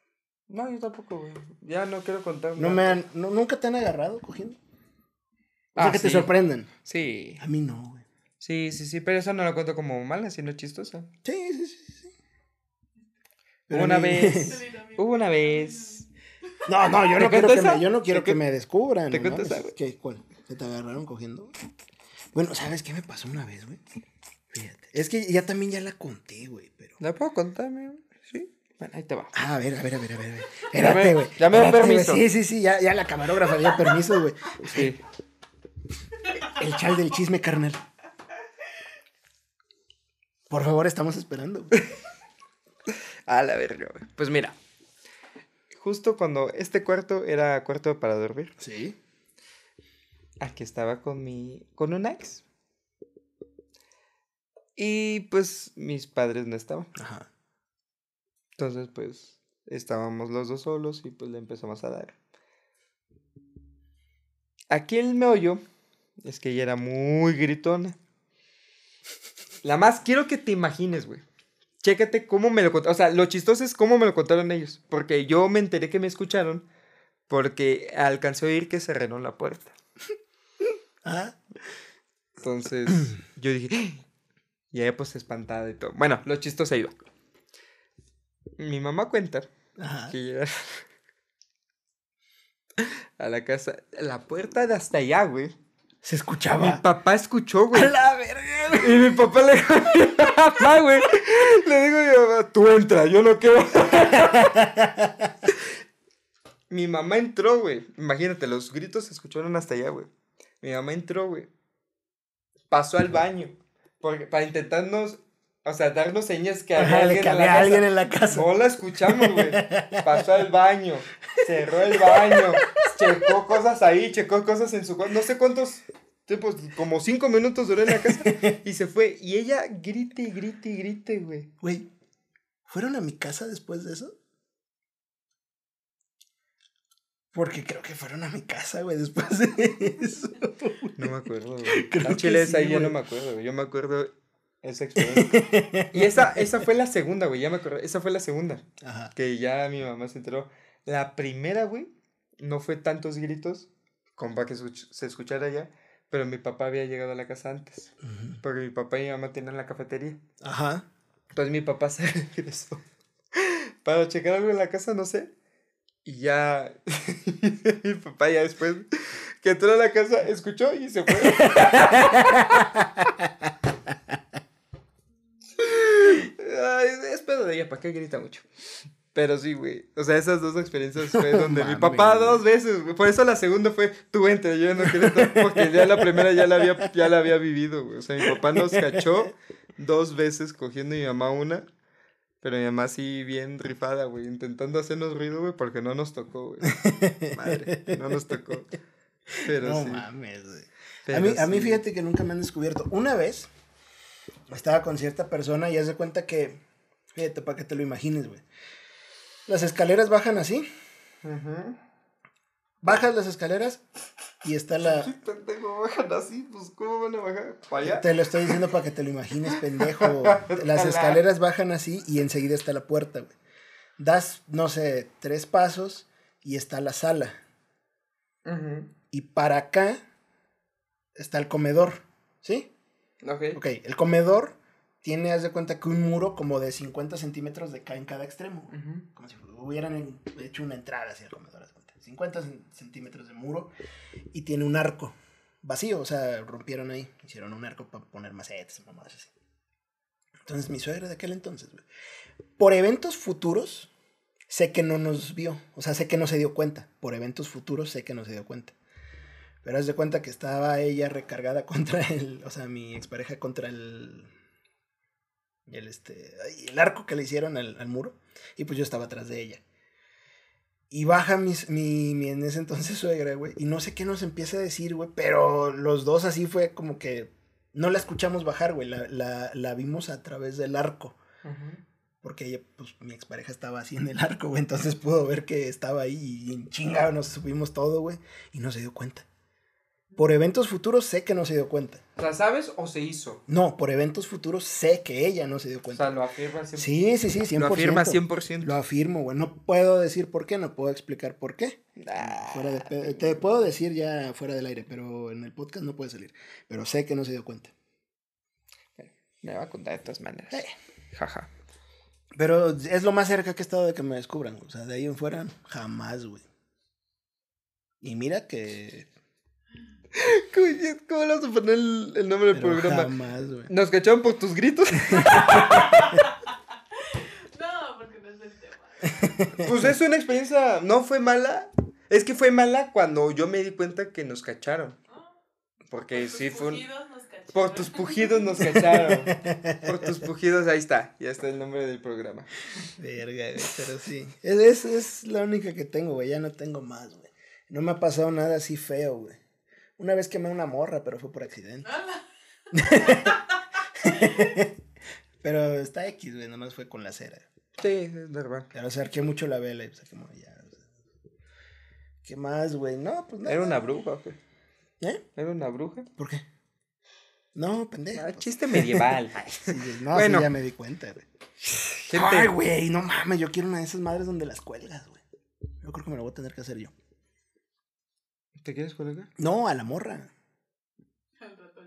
No, yo tampoco, güey. Ya no quiero contar. No me han, no- ¿Nunca te han agarrado cogiendo? O sea, Ah, que te sí. sorprendan. Sí. A mí no, güey. Sí, sí, sí, pero eso no lo cuento como mala, sino chistosa. Sí, sí, sí. Hubo una mí- vez. Hubo una vez. No, no, yo ¿Te no quiero, que me, yo no quiero ¿Te que me descubran. te no cuento güey? ¿Qué? ¿Cuál? ¿Se te agarraron cogiendo? Bueno, ¿sabes qué me pasó una vez, güey? Fíjate. Es que ya también ya la conté, güey, pero... ¿La puedo contarme? Sí. Bueno, ahí te va. Ah, a ver, a ver, a ver, a ver. a ver. Ya Espérate, me- güey. ya me güey. permiso. Sí, sí, sí, ya, ya la camarógrafa dio permiso, güey. Sí. El chal del chisme, carnal. Por favor, estamos esperando. güey. A la verga, güey. Pues mira. Justo cuando este cuarto era cuarto para dormir. Sí. a que estaba con mi, con una ex. Y pues mis padres no estaban. Ajá. Entonces, pues, estábamos los dos solos y pues le empezamos a dar. Aquí el meollo es que ella era muy gritona. La más, quiero que te imagines, güey. Chécate cómo me lo contaron. O sea, lo chistoso es cómo me lo contaron ellos. Porque yo me enteré que me escucharon porque alcancé a oír que cerraron la puerta. Ajá. Entonces, yo dije, "¡Ah!". y ella pues espantada y todo. Bueno, lo chistoso iba. Mi mamá cuenta Ajá. que a la casa, la puerta de hasta allá, güey. Se Mi escuchaba. papá escuchó, güey. A la verga, güey. Y mi papá le dijo a mi mamá, güey. Le digo a mi mamá, tú entra, yo no quiero. mi mamá entró, güey. Imagínate, los gritos se escucharon hasta allá, güey. Mi mamá entró, güey. Pasó al baño. Porque, para intentarnos, o sea, darnos señas que había Ajá, de alguien, que había alguien en la casa. No la escuchamos, güey. Pasó al baño, cerró el baño, checó cosas ahí, checó cosas en su cuarto. No sé cuántos, tipos, como cinco minutos duró en la casa y se fue. Y ella grite y grite y grite, güey. Güey, ¿fueron a mi casa después de eso? Porque creo que fueron a mi casa, güey, después de eso. No me acuerdo, güey. Creo La que chile esa sí, ahí yo no me acuerdo, güey. Yo me acuerdo esa experiencia. Y esa, esa fue la segunda, güey. Ya me acuerdo. Esa fue la segunda. Ajá. Que ya mi mamá se enteró. La primera, güey, no fue tantos gritos como para que se escuchara ya. Pero mi papá había llegado a la casa antes. Porque mi papá y mi mamá tenían la cafetería. Ajá. Entonces mi papá se regresó para checar algo en la casa, no sé. Y ya mi papá ya después que entró a la casa escuchó y se fue. Ay, es pedo de ella, ¿para qué grita mucho? Pero sí, güey. O sea, esas dos experiencias fue donde mi papá dos veces, güey. Por eso la segunda fue, tú entra, yo no quiero entrar, porque ya la primera ya la había, ya la había vivido, güey. O sea, mi papá nos cachó dos veces cogiendo y mi mamá una. Pero mi mamá sí bien rifada, güey, intentando hacernos ruido, güey, porque no nos tocó, güey. Madre, no nos tocó. Pero no sí. mames, güey. pero A mí, a mí fíjate que nunca me han descubierto. Una vez estaba con cierta persona y haz de cuenta que, fíjate, para que te lo imagines, güey. Las escaleras bajan así, bajas las escaleras y está la... Pendejo, bajan así, pues, ¿cómo van a bajar? ¿Para allá? Te lo estoy diciendo para que te lo imagines, pendejo. Las escaleras bajan así y enseguida está la puerta, güey. Das, no sé, tres pasos y está la sala. Y para acá está el comedor, ¿sí? Ok. Ok, el comedor tiene, haz de cuenta que un muro como de 50 centímetros de en cada extremo. Como si hubieran hecho una entrada hacia el comedor, haz de cuenta. 50 cen- centímetros de muro y tiene un arco vacío, o sea, rompieron ahí, hicieron un arco para poner macetas, mamadas así. Entonces, mi suegra de aquel entonces, güey, por eventos futuros, sé que no nos vio, o sea, sé que no se dio cuenta. Por eventos futuros, sé que no se dio cuenta. Pero haz de cuenta que estaba ella recargada contra el, o sea, mi expareja contra el, el, este, el arco que le hicieron al, al muro. Y pues yo estaba atrás de ella. Y baja mis, mi, mi en ese entonces suegra, güey. Y no sé qué nos empieza a decir, güey. Pero los dos así fue como que no la escuchamos bajar, güey. La, la, la vimos a través del arco. Porque ella, pues mi expareja estaba así en el arco, güey. Entonces pudo ver que estaba ahí y en chinga nos subimos todo, güey. Y no se dio cuenta. Por eventos futuros sé que no se dio cuenta. O sea, ¿sabes o se hizo? No, por eventos futuros sé que ella no se dio O cuenta. sea, lo afirma 100%. Sí, sí, sí, 100%. Lo afirma 100%. Lo afirmo, güey. No puedo decir por qué, no puedo explicar por qué. Ah. Fuera de te puedo decir ya fuera del aire, pero en el podcast no puede salir. Pero sé que no se dio cuenta. Me va a contar de todas maneras. Eh. Jaja. Pero es lo más cerca que he estado de que me descubran. O sea, de ahí en fuera, jamás, güey. Y mira que. ¿Cómo, vas a poner el, el nombre del pero programa? jamás, güey. ¿Nos cacharon por tus gritos? No, porque no es el tema. pues es una experiencia, no fue mala. Es que fue mala cuando yo me di cuenta que nos cacharon. Porque Por tus sí fue un... pujidos nos cacharon. Por tus pujidos nos cacharon. Por tus pujidos, ahí está. Ya está el nombre del programa. Verga, güey, pero sí. Es, es, es la única que tengo, güey. Ya no tengo más, güey. No me ha pasado nada así feo, güey. Una vez quemé una morra, pero fue por accidente. ¡Hala! Pero está X, güey, nada más fue con la cera. Sí, es verdad. Pero acerqué mucho la vela y se quemó ya. o sea. ¿Qué más, güey? No, pues nada. Era una bruja, güey. ¿Eh? Era una bruja. ¿Por qué? No, pendejo. Ah, pues. chiste medieval. Sí, güey, no, Bueno. sí, ya me di cuenta, güey. Ay, güey, no mames, yo quiero una de esas madres donde las cuelgas, güey. Yo creo que me lo voy a tener que hacer yo. ¿Te quieres colgar? No, a la morra. Al rato.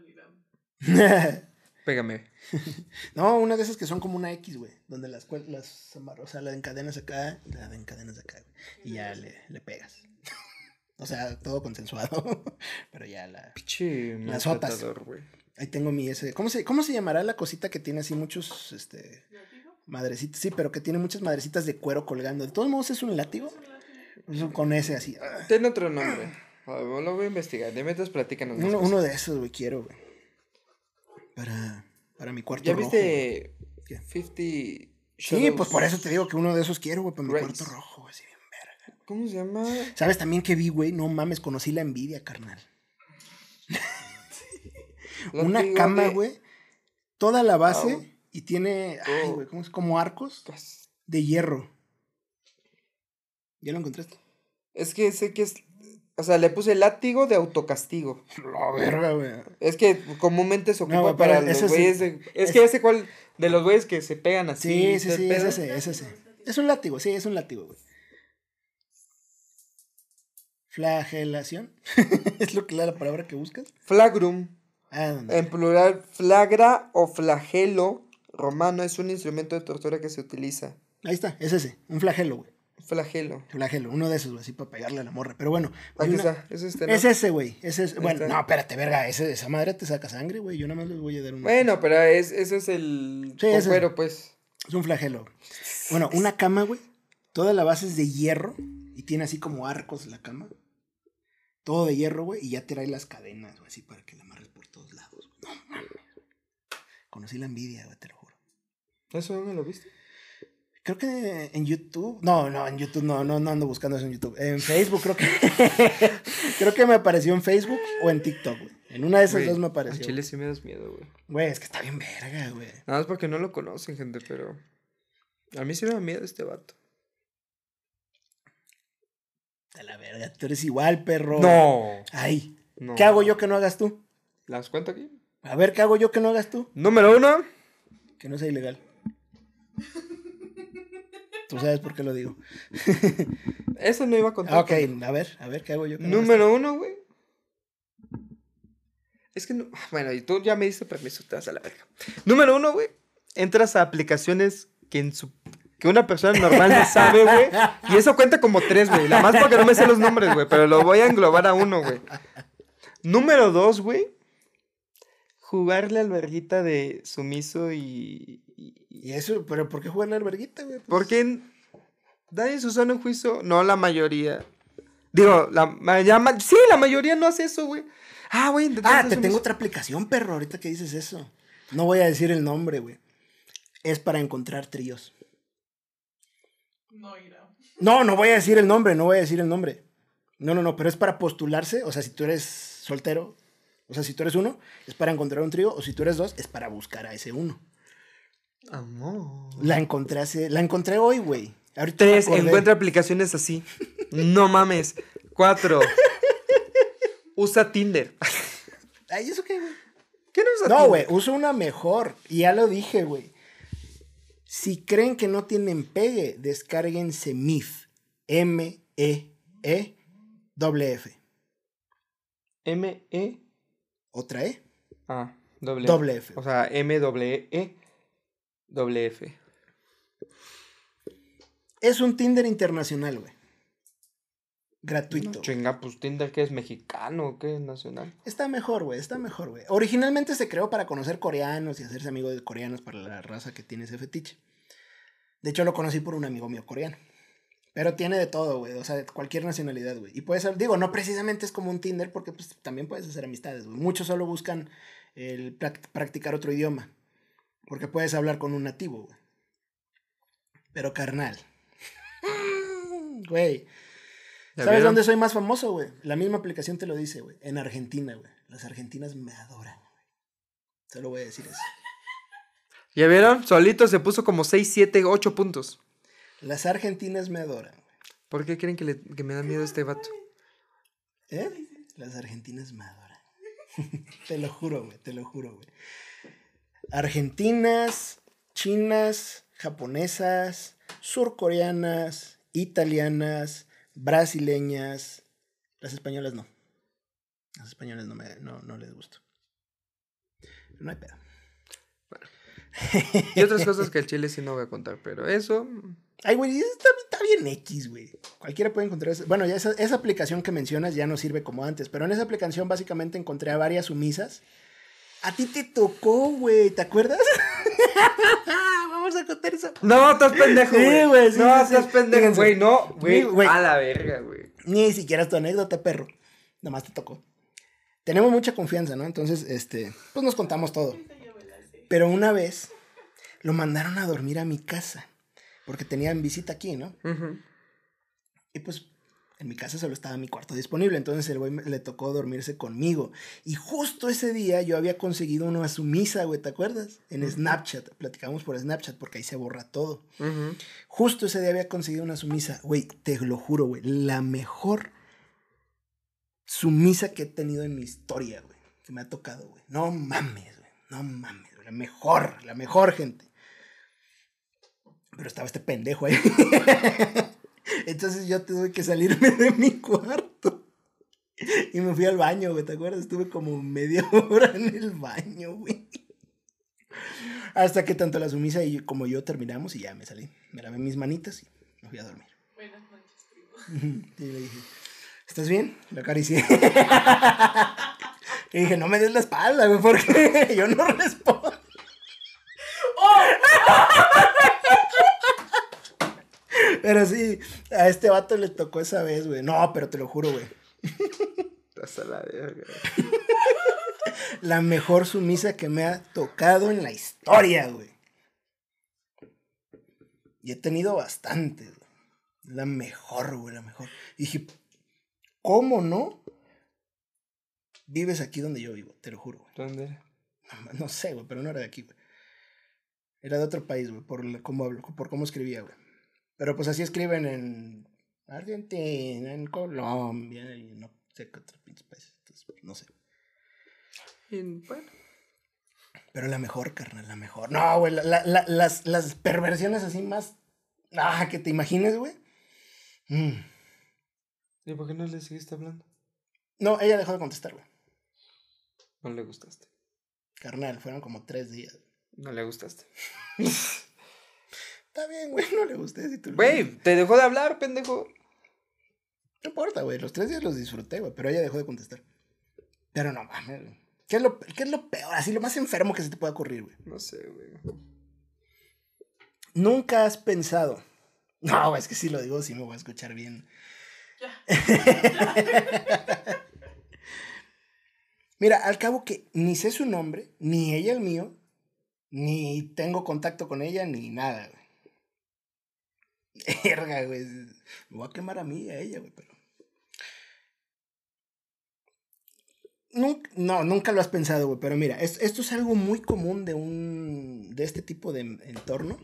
Pégame. no, una de esas que son como una X, güey. Donde las las o sea, la encadenas acá y la encadenas acá, güey. Y ya le, le pegas. o sea, todo consensuado. Pero ya la. Piche Las güey. Ahí tengo mi ese. ¿Cómo se, ¿Cómo se llamará la cosita que tiene así muchos, este. ¿Látigo? Madrecitas? Sí, pero que tiene muchas madrecitas de cuero colgando. De todos modos es un látigo. Eso Con ese así. Tiene otro nombre. Ver, lo voy a investigar. De mientras platícanos. Uno, uno de esos, güey, quiero, güey. Para, para mi cuarto ¿Ya rojo. viste ¿Qué? 50 Sí, Shadows? pues por eso te digo que uno de esos quiero, güey, para mi cuarto rojo, güey, así bien verga. ¿Cómo se llama? ¿Sabes también que vi, güey? No mames, conocí la envidia, carnal. Una cama, güey, toda la base y tiene, ay, güey, ¿cómo es? Como arcos de hierro. ¿Ya lo encontraste? Es que sé que es. O sea, le puse látigo de autocastigo. La verga, güey. Es que comúnmente se ocupa para los es- güeyes de. Es es- que ese cual. De los güeyes que se pegan así. Sí, sí, sí, es ese, es ese. Es un látigo, sí, es un látigo, güey. Flagelación. es lo que la palabra que buscas. Flagrum. Ah, ¿dónde? En plural, flagra o flagelo romano es un instrumento de tortura que se utiliza. Ahí está, es ese, un flagelo, güey. Flagelo. Flagelo, uno de esos, güey, así para pegarle a la morra. Pero bueno, Aquí hay una- está. Es este, ¿no? es ese, güey. Ese es, bueno, está. no, espérate, verga, ese, esa madre te saca sangre, güey. Yo nada más les voy a dar un. Bueno, pero es, eso es el. Sí, ese. cuero, pues. Es un flagelo. Bueno, una cama, güey. Toda la base es de hierro y tiene así como arcos la cama. Todo de hierro, güey, y ya te trae las cadenas, güey, así para que la amarres por todos lados. güey. No mames. Conocí la envidia, güey, te lo juro. ¿Eso dónde lo viste? Creo que en YouTube. No, no, en YouTube no, no, no ando buscando eso en YouTube. En Facebook creo que. creo que me apareció en Facebook o en TikTok, güey. En una de esas Güey, dos me A apareció. Chile sí me das miedo, güey. Güey, es que está bien verga, güey. Nada más porque no lo conocen, gente, pero. A mí sí me da miedo este vato. A la verga, tú eres igual, perro. No. Ay, no. ¿qué hago yo que no hagas tú? ¿Las cuento aquí? A ver, ¿qué hago yo que no hagas tú? Número uno. Que no sea ilegal. Tú sabes por qué lo digo. Eso no iba a contar. Ah, ok, a ver, a ver, ¿qué hago yo Número uno, güey. Es que no. Bueno, y tú ya me diste permiso, te vas a la verga. Número uno, güey. Entras a aplicaciones que en su. Que una persona normal no sabe, güey. Y eso cuenta como tres, güey. La más porque no me sé los nombres, güey. Pero lo voy a englobar a uno, güey. Número dos, güey. Jugarle al verguita de sumiso y. y- Y eso, pero ¿por qué jugar la alberguita, güey? Pues, porque en- nadie en su sano juicio, no la mayoría. Digo, la, ya sí, la mayoría no hace eso, güey. Ah, güey, Ah, te tengo otra aplicación, perro, ahorita que dices eso. No voy a decir el nombre, güey. Es para encontrar tríos. No irá. No, no voy a decir el nombre, no voy a decir el nombre. No, no, no, pero es para postularse. O sea, si tú eres soltero, o sea, si tú eres uno, es para encontrar un trío. O si tú eres dos, es para buscar a ese uno. Amor. La encontré hace, la encontré hoy, güey. Tres, encuentra aplicaciones así. No mames. Cuatro. Usa Tinder. Ay, ¿eso qué, güey? ¿Qué no usa No, güey, uso una mejor. Y ya lo dije, güey. Si creen que no tienen pegue, descárguense MIF. M-E-E doble F. M, E. ¿Otra E? Ah, doble. Doble F. O sea, M, doble E. Doble F. Es un Tinder internacional, güey. Gratuito. Chinga, pues Tinder, ¿qué es mexicano o qué? Nacional. Está mejor, güey, está mejor, güey. Originalmente se creó para conocer coreanos y hacerse amigo de coreanos para la raza que tiene ese fetiche. De hecho, lo conocí por un amigo mío coreano. Pero tiene de todo, güey. O sea, de cualquier nacionalidad, güey. Y puedes, digo, no precisamente es como un Tinder porque pues, también puedes hacer amistades, güey. Muchos solo buscan el prac- practicar otro idioma. Porque puedes hablar con un nativo, güey. Pero carnal. Güey. ¿Ya ¿Sabes vieron? dónde soy más famoso, güey? La misma aplicación te lo dice, güey. En Argentina, güey. Las argentinas me adoran, güey. Solo voy a decir eso. ¿Ya vieron? Solito se puso como 6, 7, 8 puntos. Las argentinas me adoran, güey. ¿Por qué creen que, le- que me da miedo este vato? ¿Eh? Las argentinas me adoran. te lo juro, güey. Te lo juro, güey. Argentinas, chinas, japonesas, surcoreanas, italianas, brasileñas. Las españolas no. Las españolas no, me, no, no les gusta. No hay pedo. Y otras cosas que el chile sí no voy a contar, pero eso. Ay, güey, está, está bien X, güey. Cualquiera puede encontrar. Bueno, ya esa, esa aplicación que mencionas ya no sirve como antes, pero en esa aplicación básicamente encontré a varias sumisas. A ti te tocó, güey, ¿te acuerdas? Vamos a contar eso. No, estás pendejo, Sí, güey. güey, sí, no, sí, estás sí. pendejo, güey. No, güey. Güey. A la verga, güey. Ni siquiera es tu anécdota, perro. Nomás te tocó. Tenemos mucha confianza, ¿no? Entonces, este, pues nos contamos todo. Pero una vez lo mandaron a dormir a mi casa. Porque tenían visita aquí, ¿no? Y pues en mi casa solo estaba mi cuarto disponible, entonces el güey le tocó dormirse conmigo. Y justo ese día yo había conseguido una sumisa, güey, ¿te acuerdas? En Snapchat, platicamos por Snapchat porque ahí se borra todo. Justo ese día había conseguido una sumisa, güey, te lo juro, güey, la mejor sumisa que he tenido en mi historia, güey, que me ha tocado, güey. No mames, güey, no mames, güey, la mejor, la mejor gente. Pero estaba este pendejo ahí. Entonces yo tuve que salirme de mi cuarto. Y me fui al baño, güey, ¿te acuerdas? Estuve como media hora en el baño, güey. Hasta que tanto la sumisa y como yo terminamos y ya me salí. Me lavé mis manitas y me fui a dormir. Buenas noches, primo. Y le dije, ¿estás bien? Lo acaricié. y dije, no me des la espalda, güey, porque yo no respondo. Pero sí, a este vato le tocó esa vez, güey. No, pero te lo juro, güey. Estás a la verga. La mejor sumisa que me ha tocado en la historia, güey. Y he tenido bastantes, güey. La mejor, güey, la mejor. Y dije, ¿cómo no? Vives aquí donde yo vivo, te lo juro, güey. ¿Dónde era? No, no sé, güey, pero no era de aquí, güey. Era de otro país, güey, por cómo, hablo- por cómo escribía, güey. Pero pues así escriben en Argentina, en Colombia, y no sé qué otros pinches países. Entonces, pues, no sé. Y, bueno. Pero la mejor, carnal, la mejor. No, güey, la- las, las perversiones así más. Ah, que te imagines, güey. Mm. ¿Y por qué no le seguiste hablando? No, ella dejó de contestar, güey. No le gustaste. Carnal, fueron como tres días. No le gustaste. Está bien, güey, no le gusté. Si tú Güey, te dejó de hablar, pendejo. No importa, güey. Los tres días los disfruté, güey. Pero ella dejó de contestar. Pero no mames, güey. ¿Qué es, lo, ¿Qué es lo peor? Así lo más enfermo que se te pueda ocurrir, güey. No sé, güey. Nunca has pensado. No, es que si lo digo, sí me voy a escuchar bien. Mira, al cabo que ni sé su nombre, ni ella el mío, ni tengo contacto con ella, ni nada, güey. Verga, güey. Me voy a quemar a mí y a ella, güey, pero. Nunca, no, nunca lo has pensado, güey, pero mira, es- esto es algo muy común de un. de este tipo de en- entorno.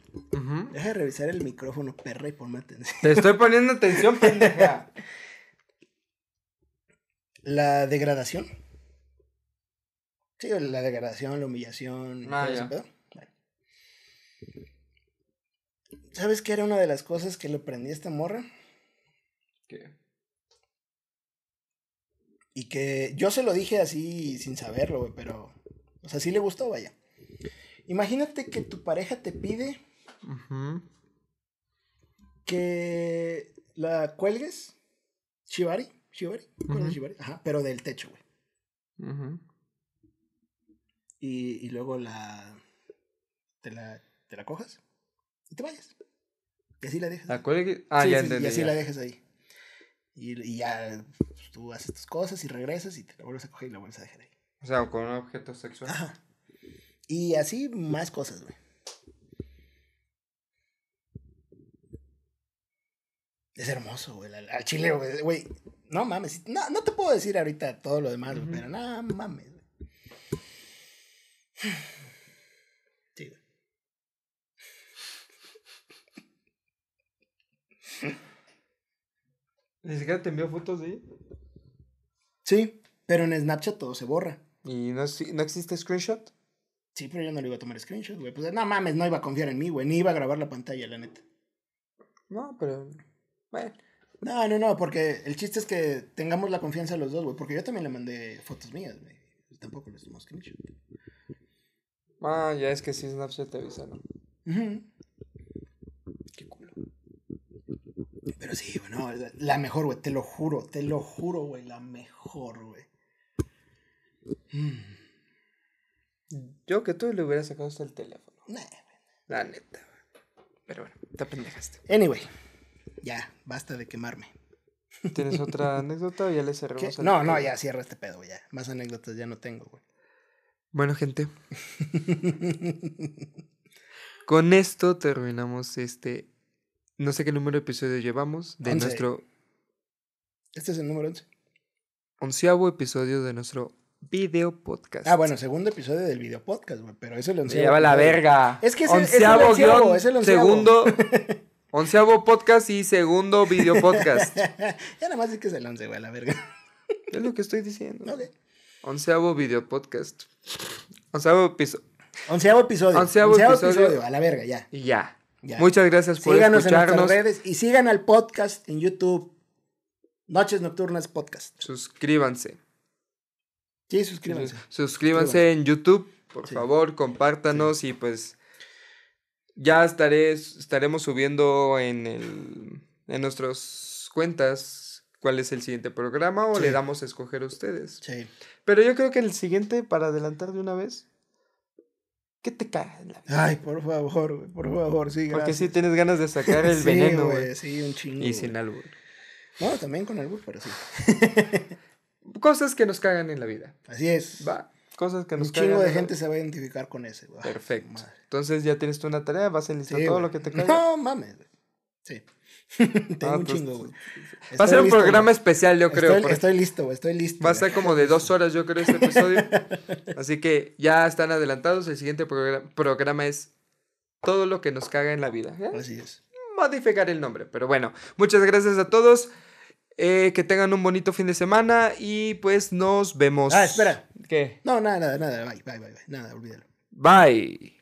Deja de revisar el micrófono, perra, y ponme atención. Te estoy poniendo atención, pendeja. La degradación. Sí, la degradación, la humillación. Ah, todo ese ya. pedo. Bueno. ¿Sabes qué era una de las cosas que le aprendí a esta morra? ¿Qué? Y que yo se lo dije así sin saberlo, güey, pero. O sea, sí le gustó, vaya. Imagínate que tu pareja te pide que la cuelgues. Shibari. Shibari. ¿Cuál es Ujú. Shibari? Ajá, pero del techo, güey. Ujú. y, y luego la te, la te la cojas y te vayas. Y así la dejas. ¿La cuelgue? Ah, Sí, ya sí, entendí. Y así ya. la dejas ahí. Y, y ya pues, tú haces tus cosas y regresas y te la vuelves a coger y la vuelves a dejar ahí. O sea, con un objeto sexual. Ajá. Y así más cosas, güey. Es hermoso, güey. Al, chile, güey. güey, No mames. No, no te puedo decir ahorita todo lo demás, pero no mames. güey. Ni siquiera te envió fotos de ella. Sí, pero en Snapchat todo se borra. ¿Y no, no existe screenshot? Sí, pero yo no le iba a tomar screenshot, güey. Pues no mames, no iba a confiar en mí, güey. Ni iba a grabar la pantalla, la neta. No, pero. Bueno. No, no, no, porque el chiste es que tengamos la confianza los dos, güey. Porque yo también le mandé fotos mías, güey. Tampoco les tomó screenshot. Ah, ya es que sí, Snapchat te avisa, ¿no? Qué culo. Pero sí, güey, no, la- mejor, güey, te lo juro, te lo juro, güey, la mejor, güey. Mm, Yo que tú le hubiera sacado hasta el teléfono. nah. La neta, güey. Pero bueno, te pendejaste. Anyway, ya, basta de quemarme. ¿Tienes otra anécdota o ya le cerramos? No, no, ya cierra este pedo, güey, ya. Más anécdotas ya no tengo, güey. Bueno, gente, con esto terminamos este. No sé qué número de episodio llevamos de Once. nuestro Este es el número 11. onceavo episodio de nuestro video podcast. Ah, bueno, segundo episodio del video podcast, güey, pero eso lo Se lleva la verga. Es que es el- es el onceavo onceavo, guion, es el onceavo. segundo. onceavo podcast y segundo video podcast. ya nada más es que es el 11, güey, a la verga. es lo que estoy diciendo. Ok. Onceavo video podcast. Onceavo episodio. Onceavo episodio. Onceavo Onceavo, episodio. episodio. a la verga, ya. Y ya. Ya. Muchas gracias por Síganos en escucharnos. nuestras redes y sigan al podcast en YouTube. Noches Nocturnas Podcast. Suscríbanse. Sí, suscríbanse. Suscríbanse en YouTube, por Sí. favor, compártanos y pues ya estaré, estaremos subiendo en el en nuestras cuentas cuál es el siguiente programa o Sí. le damos a escoger a ustedes. Sí. Pero yo creo que el siguiente, para adelantar de una vez, ¿qué te caga en la vida? Ay, por favor, güey, por favor, sí, Porque gracias. sí tienes ganas de sacar el Sí, veneno, güey, güey. Sí, un chingo. Y sin albur. No, también con albur, pero sí. Cosas que nos cagan en la vida. Así es. Va. Cosas que un nos cagan. chingo de gente se va a identificar con ese, güey. Ay, Perfecto. madre. Entonces ya tienes tú una tarea, vas a enlistar Sí, todo lo que te caga. No, mames. güey. Sí. Tengo Ah, un pues, chingo, güey. Va a ser un listo, programa güey. especial, yo creo. Estoy, listo, güey. Estoy listo. Va a ser como de dos horas, yo creo, este episodio. Así que ya están adelantados. El siguiente progra- programa es todo lo que nos caga en la vida. ¿eh? Así es. Modificar el nombre. Pero bueno, muchas gracias a todos. eh, que tengan un bonito fin de semana y pues nos vemos. Ah, espera. ¿Qué? No, nada, nada, nada. Bye, bye, bye. bye. Nada, olvídalo. Bye.